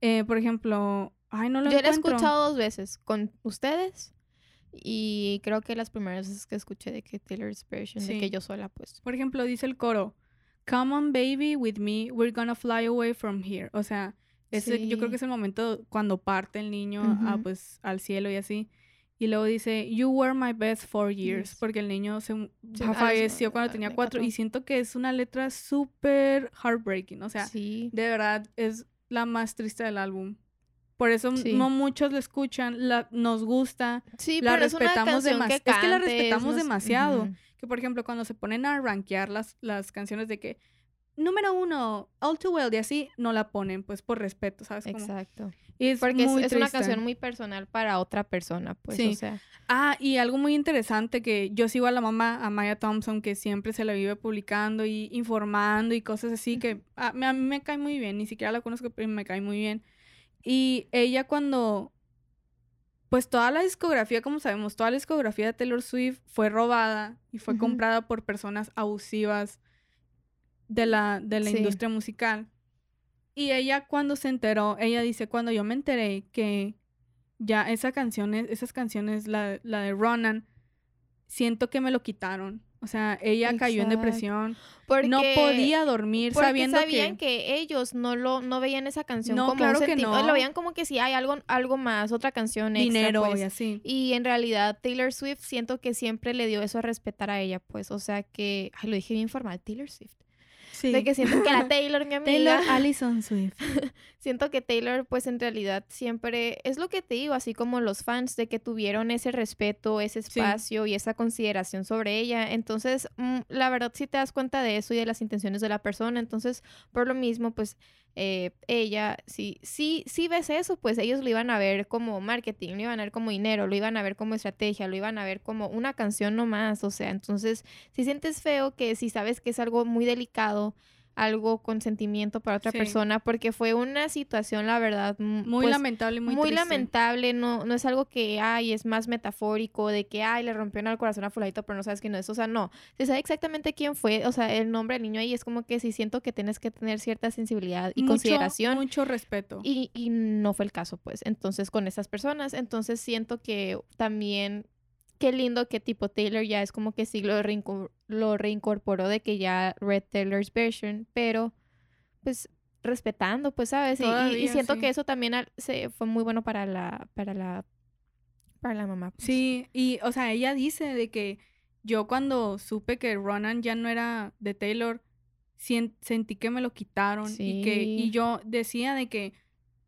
Eh, por ejemplo, ay, no lo Yo la he escuchado dos veces con ustedes y creo que las primeras veces que escuché de que Taylor's version, de Sí. que yo sola pues. Por ejemplo, dice el coro, Come on baby with me, we're gonna fly away from here. O sea, ese, yo creo que es el momento cuando parte el niño a, pues, al cielo y así. Y luego dice, You were my best four years. Yes. Porque el niño se Sí, fa- ah, falleció cuando tenía cuatro. Y siento que es una letra súper heartbreaking. O sea, sí. de verdad es la más triste del álbum. Por eso Sí. no muchos lo escuchan, la, nos gusta. Sí, la pero respetamos canción demas- que es que la respetamos demasiado. Que por ejemplo, cuando se ponen a rankear las, las canciones de que número uno, All Too Well y así, no la ponen, pues por respeto, ¿sabes? Como- Exacto. y es Porque es, muy es una canción muy personal para otra persona, pues, Sí. o sea. Ah, y algo muy interesante que yo sigo a la mamá, a Maya Thompson, que siempre se la vive publicando y informando y cosas así, que a, mí- a mí me cae muy bien, ni siquiera la conozco, pero me cae muy bien. Y ella cuando, pues toda la discografía, como sabemos, toda la discografía de Taylor Swift fue robada y fue comprada por personas abusivas de la, de la Sí. industria musical. Y ella cuando se enteró, ella dice, cuando yo me enteré que ya esa canción, es- esas canciones, la, la de Ronan, siento que me lo quitaron. O sea, ella cayó en depresión. Porque, no podía dormir porque sabiendo sabían que... que... ellos no lo no veían esa canción No, como un claro que senti- no. Lo veían como que si hay algo algo más, otra canción extra, dinero pues. y así. Y en realidad Taylor Swift siento que siempre le dio eso a respetar a ella, pues, o sea que, ay, lo dije bien formal, Taylor Swift. Sí. De que siento que la Taylor, mi <laughs> amiga, Taylor Allison Swift. <laughs> siento que Taylor, pues en realidad siempre, es lo que te digo, así como los fans, de que tuvieron ese respeto, ese Sí. espacio y esa consideración sobre ella. Entonces, mm, la verdad sí te das cuenta de eso y de las intenciones de la persona. Entonces, por lo mismo, pues eh, ella, sí, sí, sí ves eso, pues ellos lo iban a ver como marketing, lo iban a ver como dinero, lo iban a ver como estrategia, lo iban a ver como una canción nomás. O sea, entonces, si sientes feo que si sabes que es algo muy delicado, algo con sentimiento para otra Sí. persona, porque fue una situación, la verdad, Muy pues, lamentable muy, muy, triste. lamentable, no, no es algo que, ay, es más metafórico, de que, ay, le rompieron el corazón a fulanito, pero no sabes quién es, o sea, no, se sabe exactamente quién fue, o sea, el nombre del niño ahí es como que sí siento que tienes que tener cierta sensibilidad y Mucho- consideración, Mucho respeto. y, y no fue el caso, pues, entonces, con estas personas, entonces siento que también qué lindo que tipo Taylor ya es como que sí lo, reincor- lo reincorporó de que ya Red Taylor's version, pero pues respetando, pues, ¿sabes? Y- Y, y Todavía, siento sí. que eso también se, fue muy bueno para la, para la, para la mamá. pues. Sí, y, o sea, ella dice de que yo cuando supe que Ronan ya no era de Taylor, sentí que me lo quitaron y que, y Sí. yo decía de que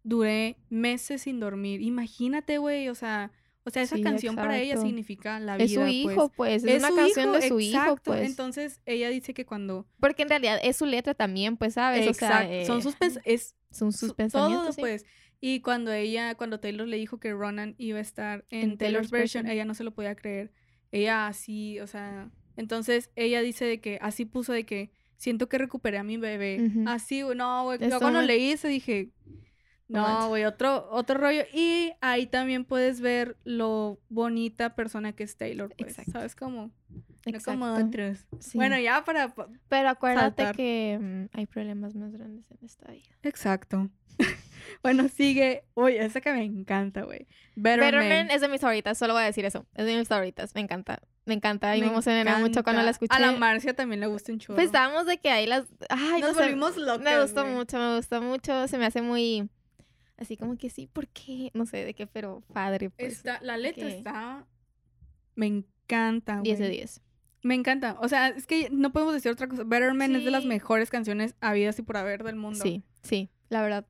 duré meses sin dormir. Imagínate, güey, o sea, o sea, esa Sí, canción para ella exacto. significa la vida, Es su pues. hijo, pues, es, una su canción hijo, de su hijo, exacto. pues. Entonces, ella dice que cuando Porque en realidad es su letra también, pues, ¿sabes? O sea, Exacto, son eh, sus es son sus su- pensamientos, todo, sí. pues. Y cuando ella, cuando Taylor le dijo que Ronan iba a estar en, En Taylor's Taylor's version, version. ella no se lo podía creer. Ella así, o sea, entonces ella dice de que así puso de que siento que recuperé a mi bebé. Ujú. Así, güey, no, güey. Yo cuando leí eso dije, No güey, otro, otro rollo. Y ahí también puedes ver lo bonita persona que es Taylor, pues, Exacto. ¿sabes cómo? No como Exacto. otros. Sí. Bueno, ya para... pa- Pero acuérdate saltar. que mm, hay problemas más grandes en esta vida. Exacto. <laughs> bueno, sigue. Uy, esa que me encanta, güey. Better, Better Man. Man es de mis favoritas, solo voy a decir eso. Es de mis favoritas, me encanta. Me encanta y me, Me emocioné mucho cuando la escuché. A la Marcia también le gusta un chorro. Pues estábamos de que ahí las... Ay, Nos no sé, volvimos locas, Me gustó mucho, me gustó mucho. Se me hace muy... Así como que sí, ¿por qué? No sé de qué, pero padre, pues. Está, la letra que- está... Me encanta, güey. 10 de 10. Me encanta. O sea, es que no podemos decir otra cosa. Better Man es de las mejores canciones habidas y por haber del mundo. Sí, sí, la verdad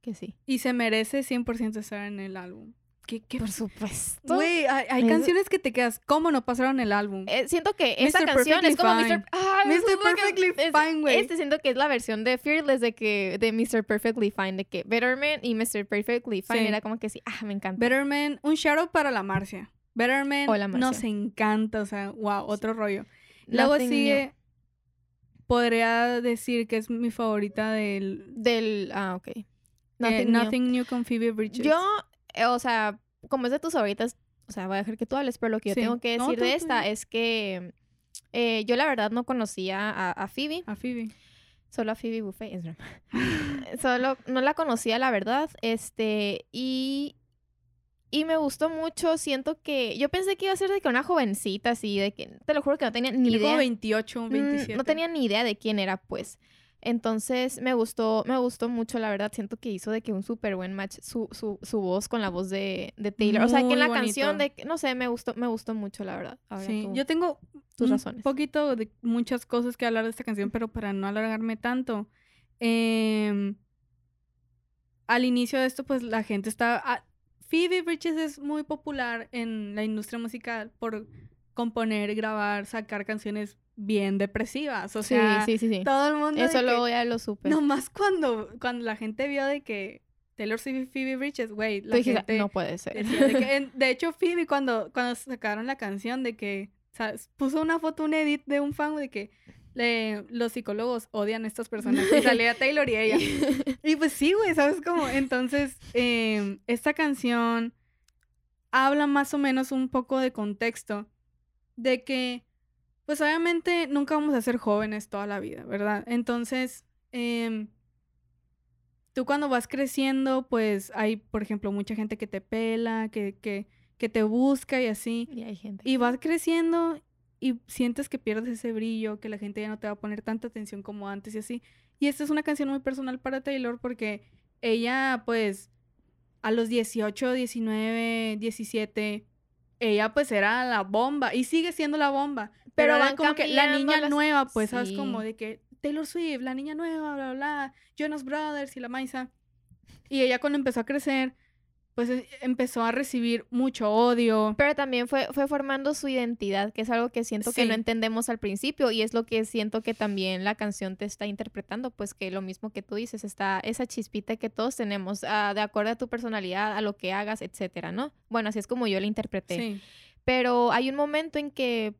que sí. Y se merece 100% estar en el álbum. ¿Qué, qué Por supuesto. Güey, hay, hay Es- canciones que te quedas, ¿cómo no pasaron el álbum? Eh, siento que esta Mr. canción es como. Mr. Ay, Mr. que- Perfectly Fine, güey. Este siento que es la versión de Fearless de que de Mr. Perfectly Fine, de que Betterman y Mr. Perfectly Fine Sí. era como que sí, ah, me encanta. Better Man, un shout out para la Marcia. Better Man Hola, Marcia. nos encanta, o sea, wow, otro rollo. Luego Nothing sigue, New. podría decir que es mi favorita del del ah, ok. eh, Nothing New. New con Phoebe Bridges. Yo, eh, o sea, como es de tus favoritas, o sea, voy a dejar que tú hables, pero lo que yo Sí. tengo que No, decir tú, de esta tú. es que eh, yo la verdad no conocía a, a Phoebe, A Phoebe. solo a Phoebe Buffet, es broma. <laughs> <laughs> solo no la conocía la verdad, este, y y me gustó mucho, siento que yo pensé que iba a ser de que una jovencita así, de que te lo juro que no tenía ni Tiene como idea. 28, Mm, 27. No tenía ni idea de quién era, pues. Entonces me gustó, me gustó mucho, la verdad. Siento que hizo de que un súper buen match su, su, su voz con la voz de, de Taylor. o sea, que en la bonito. canción de, no sé, me gustó, me gustó mucho, la verdad. Ahora Sí, tú- yo tengo tus un razones. poquito de muchas cosas que hablar de esta canción, pero para no alargarme tanto. em, al inicio de esto, pues la gente está... ah, Phoebe Bridges es muy popular en la industria musical por componer, grabar, sacar canciones bien depresivas. O sea, sí, sí, sí. todo el mundo... Eso que- luego ya lo supe. Nomás cuando, cuando la gente vio de que Taylor Swift y Phoebe Bridges, güey, la dijiste, gente... no puede ser. de, que- <laughs> en- de hecho, Phoebe cuando, cuando sacaron la canción de que puso una foto, un edit de un fan de que le- los psicólogos odian a estas personas. Y salía Taylor y ella. <laughs> Y pues sí, güey, ¿sabes cómo? Entonces, eh, esta canción habla más o menos un poco de contexto de que, pues obviamente nunca vamos a ser jóvenes toda la vida, ¿verdad? Entonces, em, tú cuando vas creciendo, pues hay, por ejemplo, mucha gente que te pela, que, que, que te busca y así. y hay gente. Y vas creciendo y sientes que pierdes ese brillo, que la gente ya no te va a poner tanta atención como antes y así. Y esta es una canción muy personal para Taylor porque ella, pues, a los 18, 19, 17, ella pues era la bomba y sigue siendo la bomba. Pero, Pero como que la niña las- nueva, pues, ¿sabes? Como de que Taylor Swift, la niña nueva, bla, bla, bla, Jonas Brothers y la Maisa. Y ella cuando empezó a crecer, pues eh, empezó a recibir mucho odio. Pero también fue, fue formando su identidad, que es algo que siento que no entendemos al principio y es lo que siento que también la canción te está interpretando, pues que lo mismo que tú dices, está esa chispita que todos tenemos, ah, de acuerdo a tu personalidad, a lo que hagas, etcétera, ¿no? Bueno, así es como yo la interpreté. Sí. Pero hay un momento en que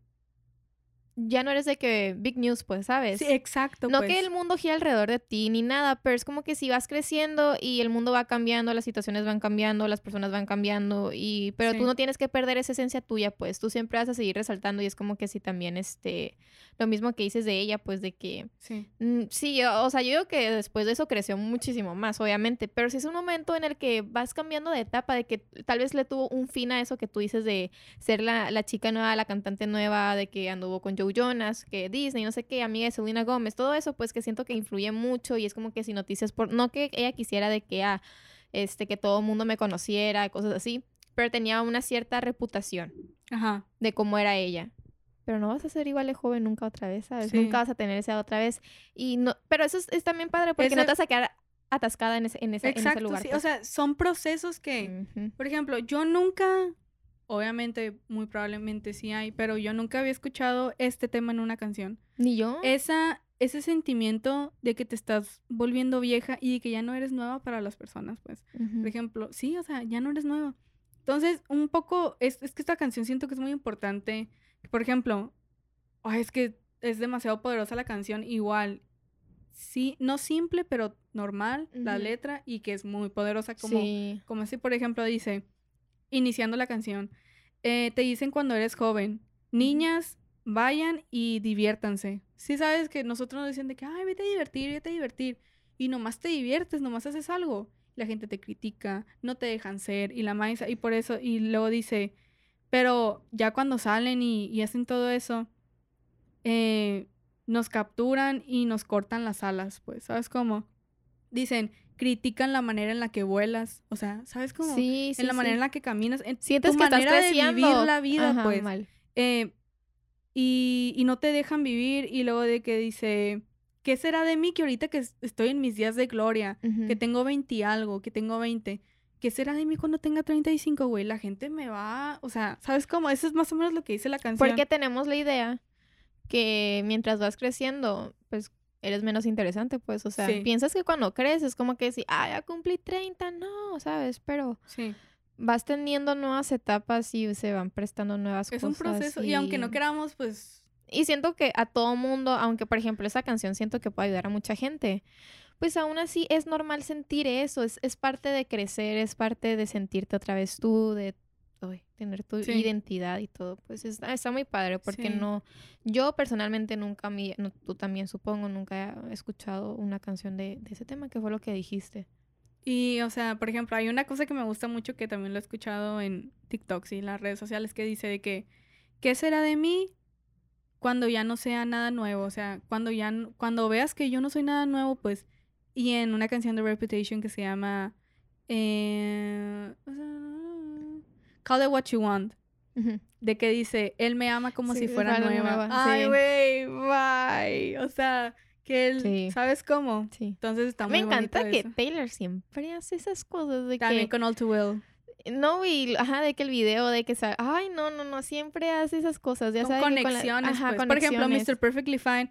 ya no eres de que big news, pues, ¿sabes? Sí, exacto. No pues. que el mundo gira alrededor de ti ni nada, pero es como que si vas creciendo y el mundo va cambiando, las situaciones van cambiando, las personas van cambiando, y pero Sí. tú no tienes que perder esa esencia tuya, pues tú siempre vas a seguir resaltando y es como que si también este lo mismo que dices de ella, pues de que Sí. mm, sí, o sea, yo digo que después de eso creció muchísimo más, obviamente, pero si es un momento en el que vas cambiando de etapa, de que tal vez le tuvo un fin a eso que tú dices de ser la, la chica nueva, la cantante nueva, de que anduvo con Joe Jonas, que Disney, no sé qué, amiga de Selena Gómez, todo eso, pues que siento que influye mucho y es como que si noticias por, no que ella quisiera de que, ah, este, que todo el mundo me conociera, cosas así, pero tenía una cierta reputación Ajá. de cómo era ella. Pero no vas a ser igual de joven nunca otra vez, ¿sabes? Sí. Nunca vas a tener esa otra vez. Y no, pero eso es, es también padre porque no te vas a quedar atascada en ese, en ese, en ese lugar. sí. O pues. sea, son procesos que, por ejemplo, yo nunca, obviamente, muy probablemente sí hay, pero yo nunca había escuchado este tema en una canción. Ni yo. Esa, ese sentimiento de que te estás volviendo vieja y que ya no eres nueva para las personas, pues. Por ejemplo, sí, o sea, ya no eres nueva. Entonces, un poco, es, es que esta canción siento que es muy importante. Por ejemplo, es que es demasiado poderosa la canción, igual. Sí, no simple, pero normal, la letra, y que es muy poderosa, como, Sí. como si, por ejemplo, dice, iniciando la canción, eh, te dicen cuando eres joven, niñas, vayan y diviértanse. Sí sabes que nosotros nos dicen de que, ay, vete a divertir, vete a divertir. Y nomás te diviertes, nomás haces algo. La gente te critica, no te dejan ser, y la maíz, y por eso, y luego dice, pero ya cuando salen y, y hacen todo eso, eh, nos capturan y nos cortan las alas, pues, ¿sabes cómo? Dicen, critican la manera en la que vuelas, o sea, ¿sabes cómo? Sí, sí, en la manera en la que caminas, en Sientes tu que estás manera de creciendo. vivir la vida, Ajá, pues. mal. Eh, y, y no te dejan vivir y luego de que dice, ¿qué será de mí que ahorita que es- estoy en mis días de gloria, que tengo 20 y algo, que tengo 20? ¿Qué será de mí cuando tenga 35, güey? La gente me va, o sea, ¿sabes cómo? Eso es más o menos lo que dice la canción. Porque tenemos la idea que mientras vas creciendo, pues eres menos interesante, pues, o sea, Sí. piensas que cuando creces es como que si, ah, ya cumplí 30, no, ¿sabes? Pero Sí, vas teniendo nuevas etapas y se van prestando nuevas es cosas. un proceso. Y aunque no y- queramos, pues, Y siento que a todo mundo, aunque por ejemplo esa canción siento que puede ayudar a mucha gente, pues aún así es normal sentir eso, es, es parte de crecer, es parte de sentirte otra vez tú, de uy, tener tu Sí. identidad y todo. Pues está, está muy padre porque Sí. no, yo personalmente nunca, me, no, tú también supongo, nunca he escuchado una canción de, de ese tema, que fue lo que dijiste. Y, o sea, por ejemplo, hay una cosa que me gusta mucho que también lo he escuchado en TikTok y en las redes sociales que dice de que, ¿qué será de mí cuando ya no sea nada nuevo? O sea, cuando ya, cuando veas que yo no soy nada nuevo, pues, y en una canción de Reputation que se llama, eh, Call it what you want, de que dice, él me ama como Sí, si fuera nueva. nueva, Ay, sí. güey, bye. O sea, que él, Sí. ¿sabes cómo? Sí. Entonces está Me muy bonito encanta que eso. Taylor siempre hace esas cosas de También que con All Too Well. No, y ajá, de que el video, de que sa- ay, no, no, no, siempre hace esas cosas, ya sabes. que con la- conexiones, ajá, pues. Por ejemplo, conexiones. Mr. Perfectly Fine,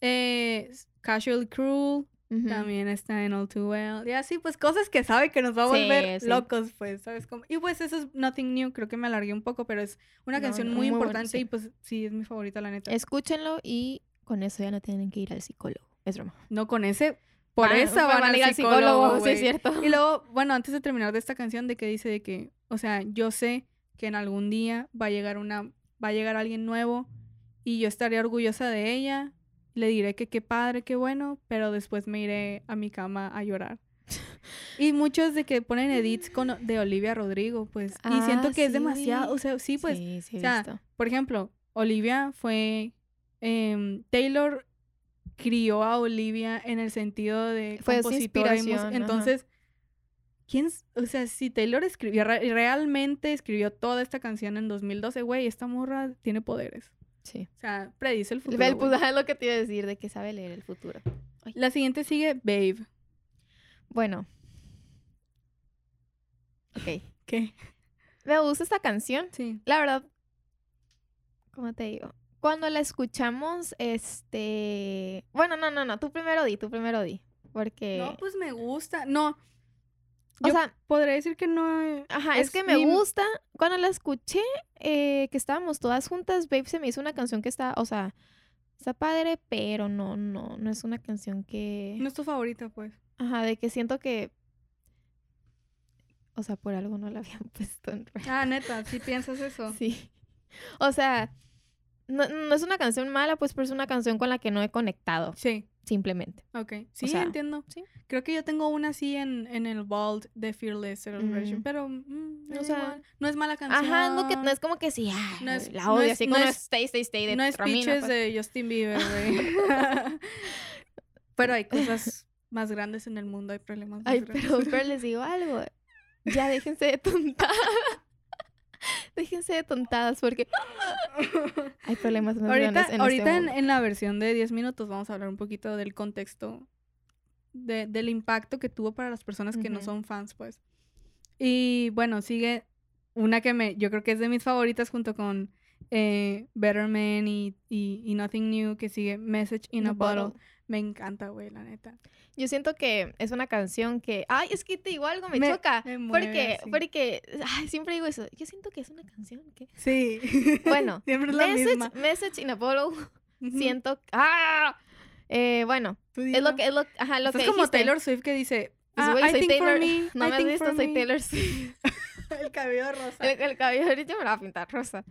eh, Casual Cruel, También está en All Too Well. Y así, pues, cosas que sabe que nos va a volver sí. locos, pues, ¿sabes cómo? Y pues eso es Nothing New, creo que me alargué un poco, pero es una No, canción no, muy, importante sí. y pues sí, es mi favorita, la neta. Escúchenlo y con eso ya no tienen que ir al psicólogo. Es broma. No, con ese, por Van- esa van van, a ir al psicólogo, sí es cierto. Y luego, bueno, antes de terminar de esta canción, de que dice de que, o sea, yo sé que en algún día va a llegar una, va a llegar alguien nuevo y yo estaré orgullosa de ella. Le diré que qué padre, qué bueno, pero después me iré a mi cama a llorar. y muchos de que ponen edits con, <laughs> de Olivia Rodrigo, pues, y siento Ah, que es demasiado, o sea, sí, pues, sí, sí, o sea, visto. por ejemplo, Olivia fue, em, Taylor crió a Olivia en el sentido de Fue compositora y ajá. Entonces, ¿quién, o sea, si Taylor escribió, re- realmente escribió toda esta canción en 2012, güey, esta morra tiene poderes. Sí. O sea, predice el futuro. Ve el güey. puntaje lo que te iba a decir, de que sabe leer el futuro. La siguiente sigue Babe. Bueno. Ok. ¿Qué? Me gusta esta canción. Sí. La verdad, ¿cómo te digo? Cuando la escuchamos, este... Bueno, no, no, no. Tú primero di, tú primero di. Porque... No, pues me gusta. No. O sea, Podría decir que no. Ajá, es, es que me mi- gusta. Cuando la escuché, eh, que estábamos todas juntas, Babe se me hizo una canción que está, o sea, está padre, pero no, no, no es una canción que, No es tu favorita, pues. ajá, de que siento que, o sea, por algo no la <laughs> habían puesto en. Ah, neta, si piensas eso. <laughs> Sí. O sea, no, no es una canción mala, pues, pero es una canción con la que no he conectado, Sí, simplemente. ok. Sí, sea, entiendo. sí. Creo que yo tengo una así en, en el vault de Fearless Celebration, Mm. pero mm, O sea, igual. no es mala canción. Ajá, no, que, no es como que sí, No es- la no odio, es- así no como es- Stay, Stay, Stay de No es Peaches pues. de Justin Bieber, güey. <laughs> pero hay cosas más grandes en el mundo, hay problemas más Ay, grandes. pero, pero les digo algo. Ya déjense de tontadas. <laughs> déjense de tontadas porque <laughs> hay problemas más ahorita grandes en ahorita este en, mundo. en la versión de 10 minutos vamos a hablar un poquito del contexto, de- del impacto que tuvo para las personas que no son fans, pues. Y bueno, sigue una que me, yo creo que es de mis favoritas junto con eh, Better Man y, y, y Nothing New, que sigue Message in a Bottle. Me encanta, güey, la neta. Yo siento que es una canción que, ay, es que te digo algo, me, Me- choca. me mueve porque, porque, ay, siempre digo eso. Yo siento que es una canción que. Sí. <laughs> Bueno, <laughs> siempre es la misma. Message, message in a bottle. Siento. ¡Ah! Eh, bueno, es lo que es lo, ajá, lo que como dijiste. Taylor Swift que dice, Pues, "Ah, I soy think for Taylor. me, No I me has visto, for soy me". Taylor <laughs> Swift. El cabello rosa. El, el cabello ahorita me lo va a pintar rosa.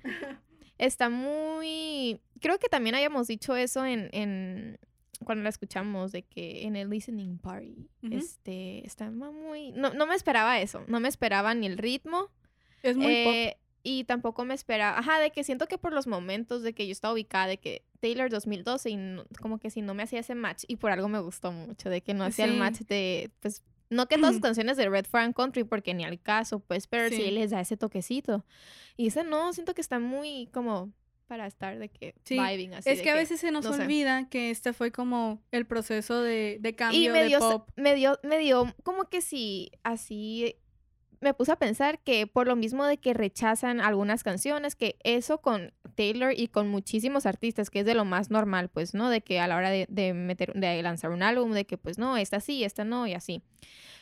Está muy... Creo que también hayamos dicho eso en, en... Cuando la escuchamos, de que en el listening party, este, está muy... No, no me esperaba eso, no me esperaba ni el ritmo, Es muy pop. eh, y tampoco me esperaba, ajá, de que siento que por los momentos de que yo estaba ubicada, de que Taylor 2012, y no- como que si no me hacía ese match, y por algo me gustó mucho, de que no hacía Sí. el match de, pues, no que todas sus <clears throat> canciones de Red Farm Country, porque ni al caso, pues, pero sí. Sí. les da ese toquecito. Y ese no, siento que está muy como para estar de que Sí, vibing así. Es de que a veces se nos no sé. olvida que este fue como el proceso de, de cambio y me de dio, pop. me dio, me dio como que si así me puse a pensar que por lo mismo de que rechazan algunas canciones, que eso con Taylor y con muchísimos artistas, que es de lo más normal, pues, ¿no? De que a la hora de, de meter, de lanzar un álbum, de que pues no, esta sí, esta no, y así.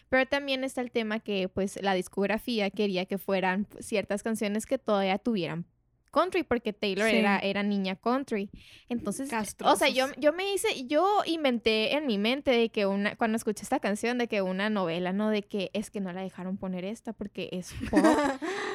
Pero también está el tema que pues la discografía quería que fueran ciertas canciones que todavía tuvieran country, porque Taylor Sí. era, era niña country. Entonces, o sea, yo, yo me hice, yo inventé en mi mente de que una, cuando escuché esta canción, de que una novela, ¿no? De que es que no la dejaron poner esta porque es <laughs> pop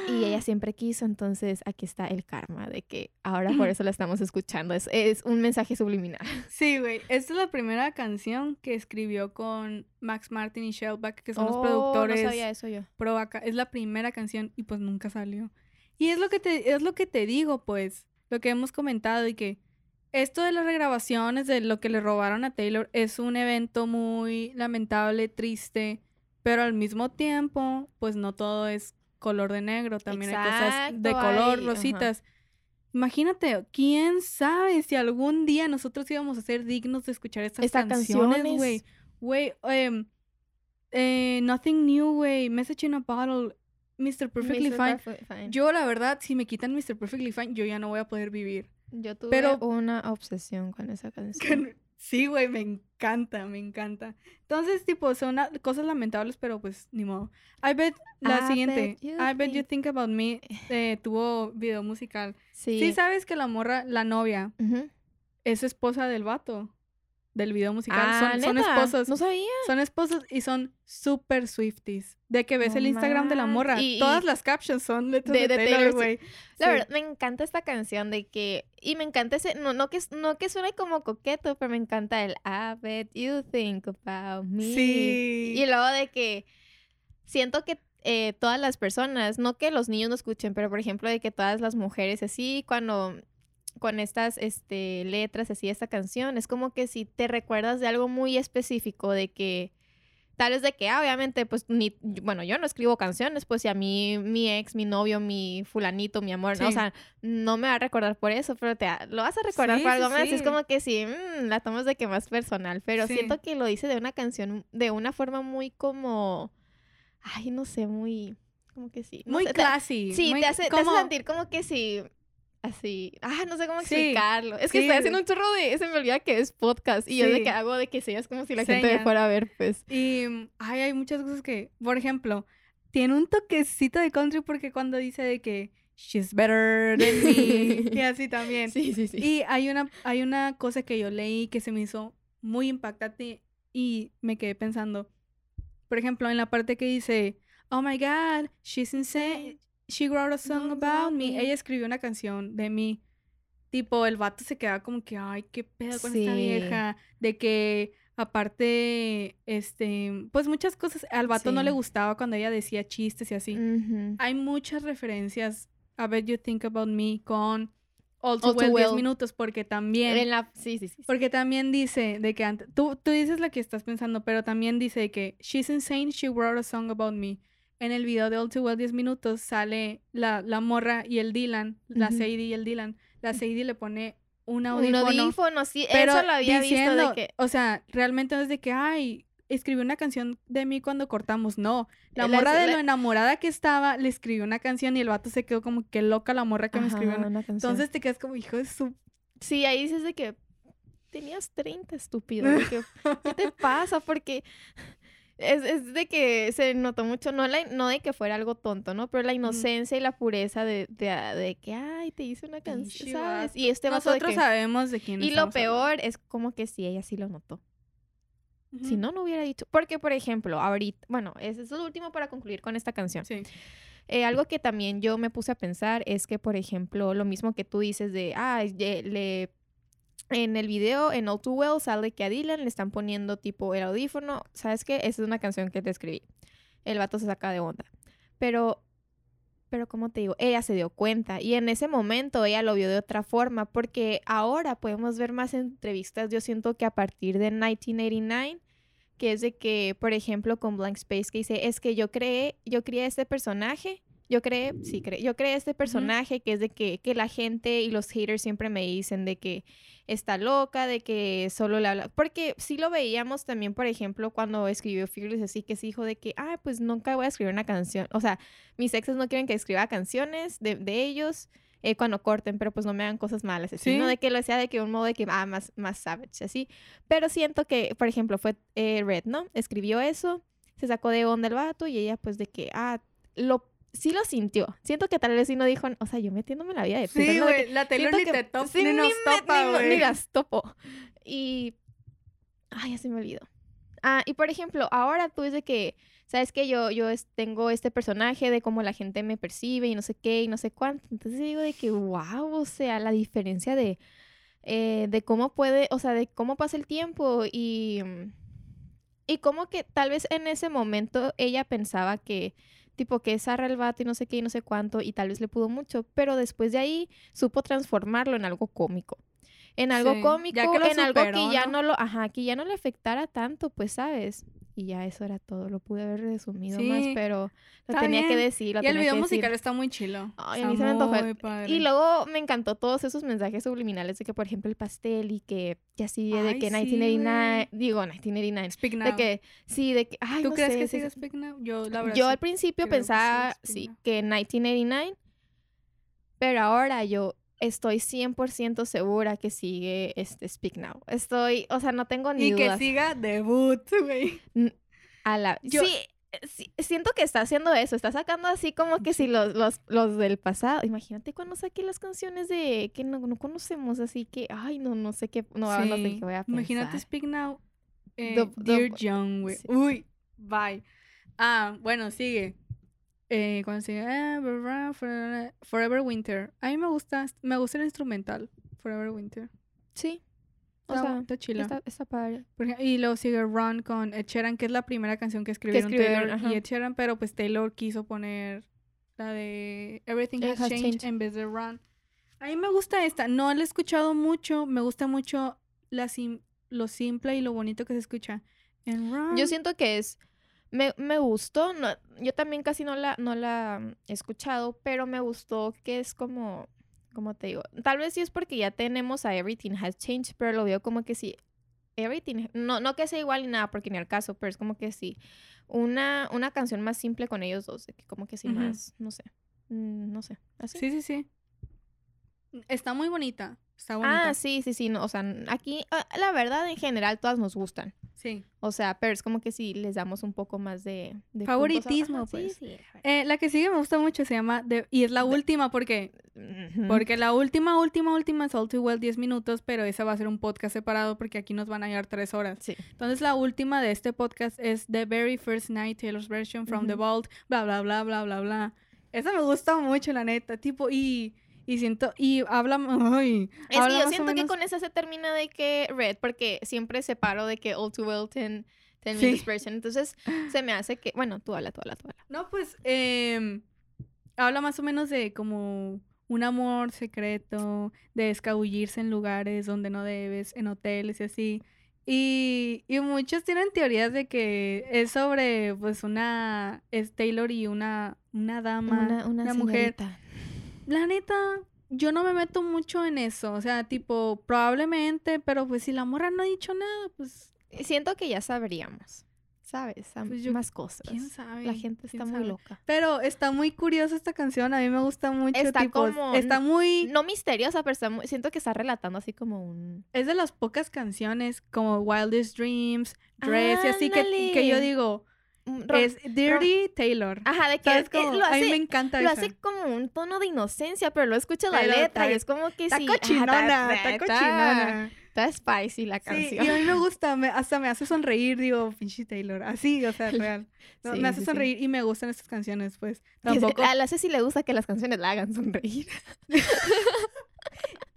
y ella siempre quiso, entonces aquí está el karma de que ahora por eso la estamos escuchando. Es, es un mensaje subliminal. <laughs> Sí, güey. Esta es la primera canción que escribió con Max Martin y Shellback, que son los Oh, productores No sabía eso yo. pro acá. Es la primera canción y pues nunca salió. Y es lo que te, es lo que te digo, pues, lo que hemos comentado y que esto de las regrabaciones, de lo que le robaron a Taylor, es un evento muy lamentable, triste, pero al mismo tiempo, pues no todo es color de negro, también hay cosas de color, hay- rositas. Imagínate, quién sabe si algún día nosotros íbamos a ser dignos de escuchar estas canciones, canciones. güey. Güey, em, eh, Nothing New, güey, Message in a Bottle, Mr. Perfectly Mr. Fine. Perfect Fine. Yo, la verdad, si me quitan Mr. Perfectly Fine, yo ya no voy a poder vivir. Yo tuve pero- una obsesión con esa canción. <laughs> Sí, güey, me encanta, me encanta. Entonces, tipo, son cosas lamentables, pero pues, ni modo. I bet, la I siguiente, bet I bet you think- about me, <sighs> eh, tuvo video musical. Sí. Sí, sabes que la morra, la novia, es esposa del vato, del video musical. Ah, son, son ¿neta? esposos. No sabía. Son esposos y son super Swifties. De que ves el Instagram de la morra. y- Todas y- las captions son letras de- de, de Taylor, güey. La Sí. verdad, me encanta esta canción de que... Y me encanta ese... No, no, que, no que suene como coqueto, pero me encanta el I bet you think about me. Sí. Y luego de que... Siento que eh, todas las personas, no que los niños no escuchen, pero por ejemplo de que todas las mujeres así, cuando... Con estas este, letras así, esta canción, es como que si te recuerdas de algo muy específico, de que tal vez de que, ah, obviamente, pues, ni, bueno, yo no escribo canciones, pues, si a mí, mi ex, mi novio, mi fulanito, mi amor, ¿no? o sea, no me va a recordar por eso, pero te lo vas a recordar Sí, por algo sí, más, es como que sí, mm, la tomas de que más personal, pero siento que lo dice de una canción, de una forma muy como, ay, no sé, muy, como que sí. no Muy sé, te-. Sí, muy te hace, te hace sentir como que sí, así, ah, no sé cómo Sí, explicarlo. Es que sí. estoy haciendo un chorro de, se me olvida que es podcast y yo de Sí. que hago de que seas como si la gente me fuera a ver, pues. Y mm, ay, hay muchas cosas que, por ejemplo, tiene un toquecito de country porque cuando dice de que she's better than me y así <laughs> también. Sí, sí, sí. Y hay una, hay una cosa que yo leí que se me hizo muy impactante y me quedé pensando. Por ejemplo, en la parte que dice, oh my god, she's insane. She wrote a song about me. Ella escribió una canción de mí. Tipo, el vato se queda como que, ay, qué pedo con esta Sí. vieja. De que, aparte, este, pues muchas cosas, al vato no le Sí. gustaba cuando ella decía chistes y así. Hay muchas referencias a Bet You Think About Me con All Too All Too Well 10 Well. minutos, porque también... En la, sí, sí, sí. sí. Porque también dice de que antes, tú, tú dices lo que estás pensando, pero también dice de que She's insane, she wrote a song about me. En el video de All Too Well 10 minutos sale la, la morra y el Dylan, la. Sadie y el Dylan. La Sadie le pone un Un audífono. audífono, sí, pero eso lo había diciendo, visto de que... o sea, realmente no es de que, ay, escribió una canción de mí cuando cortamos. No, la La- morra de la- lo enamorada que estaba le escribió una canción y el vato se quedó como que loca la morra que me escribió. Una- una. Entonces te quedas como hijo de su Sí, ahí dices de que tenías 30, estúpido. ¿Qué te <laughs> pasa? Porque es, es de que se notó mucho, no, la, no de que fuera algo tonto, ¿no? Pero la inocencia y la pureza de, de, de que, ay, te hice una canción, ¿sabes? Y este vato de Nosotros que... sabemos de quién Y lo hablando. peor es como que sí, ella sí lo notó. Si no, no hubiera dicho. Porque, por ejemplo, ahorita, bueno, eso es lo último para concluir con esta canción. Sí. Eh, algo que también yo me puse a pensar es que, por ejemplo, lo mismo que tú dices de, ah, ye- le... En el video, en All Too Well, sale que a Dylan le están poniendo tipo el audífono. ¿Sabes qué? Esa es una canción que te escribí. El vato se saca de onda. Pero, pero como te digo, ella se dio cuenta. Y en ese momento ella lo vio de otra forma. Porque ahora podemos ver más entrevistas, yo siento que a partir de 1989 que es de que, por ejemplo, con Blank Space, que dice, es que yo creé, yo creé este personaje, yo creé, sí, creé, yo creé este personaje que es de que, que la gente y los haters siempre me dicen de que está loca, de que solo le habla, porque sí lo veíamos también, por ejemplo, cuando escribió Fearless, así que se dijo de que, ah, pues nunca voy a escribir una canción, o sea, mis exes no quieren que escriba canciones de, de ellos, eh, cuando corten, pero pues no me hagan cosas malas, así, Sí. ¿no? De que lo sea de que un modo de que, ah, más, más savage, así. Pero siento que, por ejemplo, fue eh, Red, ¿no? Escribió eso, se sacó de onda el vato y ella pues de que, ah, lo, sí lo sintió. Siento que tal vez sí no dijo, o sea, yo metiéndome la vida de puta, Sí. De güey, la Taylor siento ni te topa, sí, ni nos topa, ni- güey. Ni las topo. Y, ay, ya se me olvidó. Ah, y por ejemplo, ahora tú dices que, sabes que yo, yo es- tengo este personaje de cómo la gente me percibe y no sé qué y no sé cuánto. Entonces digo de que, wow, o sea, la diferencia de, eh, de cómo puede, o sea, de cómo pasa el tiempo y, y cómo que tal vez en ese momento ella pensaba que, tipo, que es zarra el vato y no sé qué y no sé cuánto y tal vez le pudo mucho, pero después de ahí supo transformarlo en algo cómico. En algo Sí, cómico, en algo que ya no lo, ajá, que ya no le afectara tanto, pues, ¿sabes? Y ya eso era todo, lo pude haber resumido más, pero lo tenía que decir, lo Y el video decir. musical está muy chilo. Ay, a mí se me antojó. Y luego me encantó todos esos mensajes subliminales de que, por ejemplo, el pastel y que, y así de que sí, 1989, digo 1989, Speak Now. de que, sí, de que, ay, ¿Tú no crees sé, que. Speak Now? Yo, la verdad. Yo al principio creo que sí, pensaba, que 1989, pero ahora yo estoy 100% segura que sigue este Speak Now. Estoy, o sea, no tengo ni Y que dudas. siga debut, güey. A la... Yo- Sí, sí, siento que está haciendo eso, está sacando así como que si los, los, los del pasado. Imagínate cuando saque las canciones de que no, no conocemos, así que, ay, no, no sé qué, no, no sé Sí. qué voy a pensar. Imagínate Speak Now. Eh, Dear John, güey. sí. Uy, bye. Ah, bueno, sigue. Eh, cuando sigue eh, bla, Forever, Winter. A mí me gusta, me gusta el instrumental. Forever Winter. Sí, o Está, sea, está chila. está, está padre. Y luego sigue Run con Ed Sheeran, que es la primera canción que escribieron escribieron, Taylor ajá. y Ed Sheeran, pero pues Taylor quiso poner la de Everything Has, Has changed, Changed. en vez de Run. A mí me gusta esta, no la he escuchado mucho, me gusta mucho la sim- lo simple y lo bonito que se escucha. En Run. Yo siento que es. Me, me gustó. No, yo también casi no la, no la mm, he escuchado, pero me gustó que es como. Como te digo. Tal vez sí es porque ya tenemos a Everything Has Changed, pero lo veo como que sí. Everything. No, no que sea igual ni nada, porque ni al caso, pero es como que sí. Una, una canción más simple con ellos dos. de que como que sí más. No sé. mm, No sé. Así. Sí, sí, sí. Está muy bonita. Está bonita. Ah, sí, sí, sí. No, o sea, aquí, ah, la verdad, en general, todas nos gustan. Sí. O sea, pero es como que si les damos un poco más de... de puntos Favoritismo, ajá, sí, pues. sí, ajá. Eh, la que sigue me gusta mucho, se llama The- y es la última porque Ujú. porque la última última última es All Too Well 10 minutos, pero esa va a ser un podcast separado porque aquí nos van a llevar tres horas. Sí. Entonces la última de este podcast es The Very First Night Taylor's Version from the. Vault, bla bla bla bla bla bla. Esa me gusta mucho la neta, tipo y y siento y habla ay, Es habla que yo siento que con esa se termina de que Red, porque siempre separo de que All Too Well 10, 10 Sí. version. Entonces <laughs> se me hace que. Bueno, tú habla, tú habla, tú habla. No, pues em, habla más o menos de como un amor secreto, de escabullirse en lugares donde no debes, en hoteles y así. Y, y muchos tienen teorías de que es sobre pues una es Taylor y una una dama, Una, una, mujer. La neta, yo no me meto mucho en eso, o sea, tipo probablemente, pero pues si la morra no ha dicho nada, pues Siento que ya sabríamos. ¿Sabes? Pues yo- Más cosas. quién sabe. La gente está muy sabe. loca. Pero está muy curiosa esta canción, a mí me gusta mucho, Está tipo, como- está muy No misteriosa, pero está muy- siento que está relatando así como un. es de las pocas canciones como Wildest Dreams, Dress y así que, que yo digo, es Dirty Taylor. Ajá, de que ¿Sabes es que lo a mí me hace, encanta lo esa. hace como un tono de inocencia, pero luego escucha la Pero letra y es como que Está sí. cochinona, está cochinona. Está spicy la Sí, canción. y a mí me <laughs> gusta, me- hasta me hace sonreír, digo, pinche Taylor, así, o sea, <laughs> real. No, Sí, me hace sí, sonreír y me gustan estas canciones, pues. <laughs> Tampoco. A la Ceci le gusta que las canciones la hagan sonreír.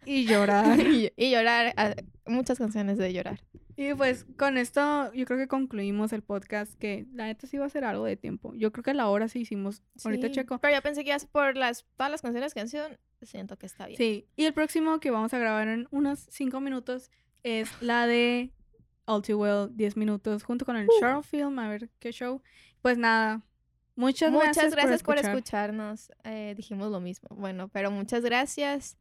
Y llorar. y, y llorar. ah, Muchas canciones de llorar. Y pues con esto yo creo que concluimos el podcast que la neta sí va a ser algo de tiempo. Yo creo que la hora sí hicimos. Ahorita checo. Pero yo pensé que ibas por las, todas las canciones que canción. Siento que está bien. Sí. Y el próximo que vamos a grabar en unos 5 minutos es <laughs> la de All Too Well 10 minutos junto con el Uh. film, a ver qué show. Pues nada. Muchas, Muchas gracias, gracias por, escuchar. escucharnos. Eh, dijimos lo mismo. Bueno, pero muchas gracias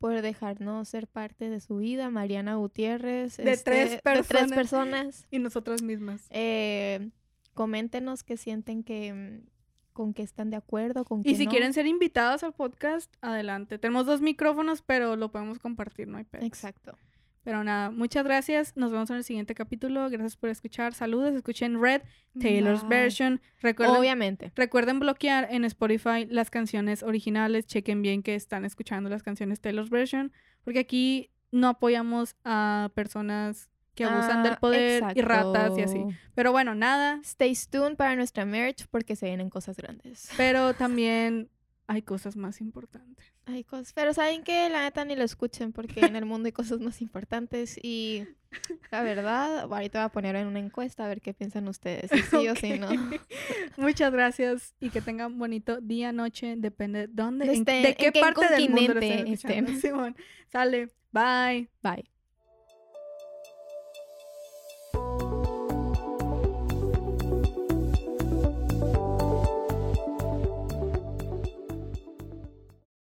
por dejarnos ser parte de su vida, Mariana Gutiérrez. De este, tres De tres personas. personas. Y nosotras mismas. Eh, coméntenos qué sienten que mm, con qué están de acuerdo, con qué Y si no. quieren ser invitadas al podcast, adelante. Tenemos dos micrófonos, pero lo podemos compartir, no hay pedo. Exacto. Pero nada, muchas gracias. Nos vemos en el siguiente capítulo. Gracias por escuchar. Saludos. Escuchen Red, Taylor's Bye. Version. Recuerden, Obviamente. recuerden bloquear en Spotify las canciones originales. Chequen bien que están escuchando las canciones Taylor's Version. Porque aquí no apoyamos a personas que abusan del Ah, poder y ratas y así. Pero bueno, nada. Stay tuned para nuestra merch porque se vienen cosas grandes. Pero también hay cosas más importantes. Hay cosas, pero saben que la neta ni lo escuchen porque en el mundo hay cosas más importantes y la verdad, ahorita voy a poner en una encuesta a ver qué piensan ustedes, si sí o <laughs> si no. <laughs> Muchas gracias y que tengan bonito día, noche, depende de dónde, De en- de qué en qué parte del mundo lo estén. <laughs> Simón. Sale, bye. Bye.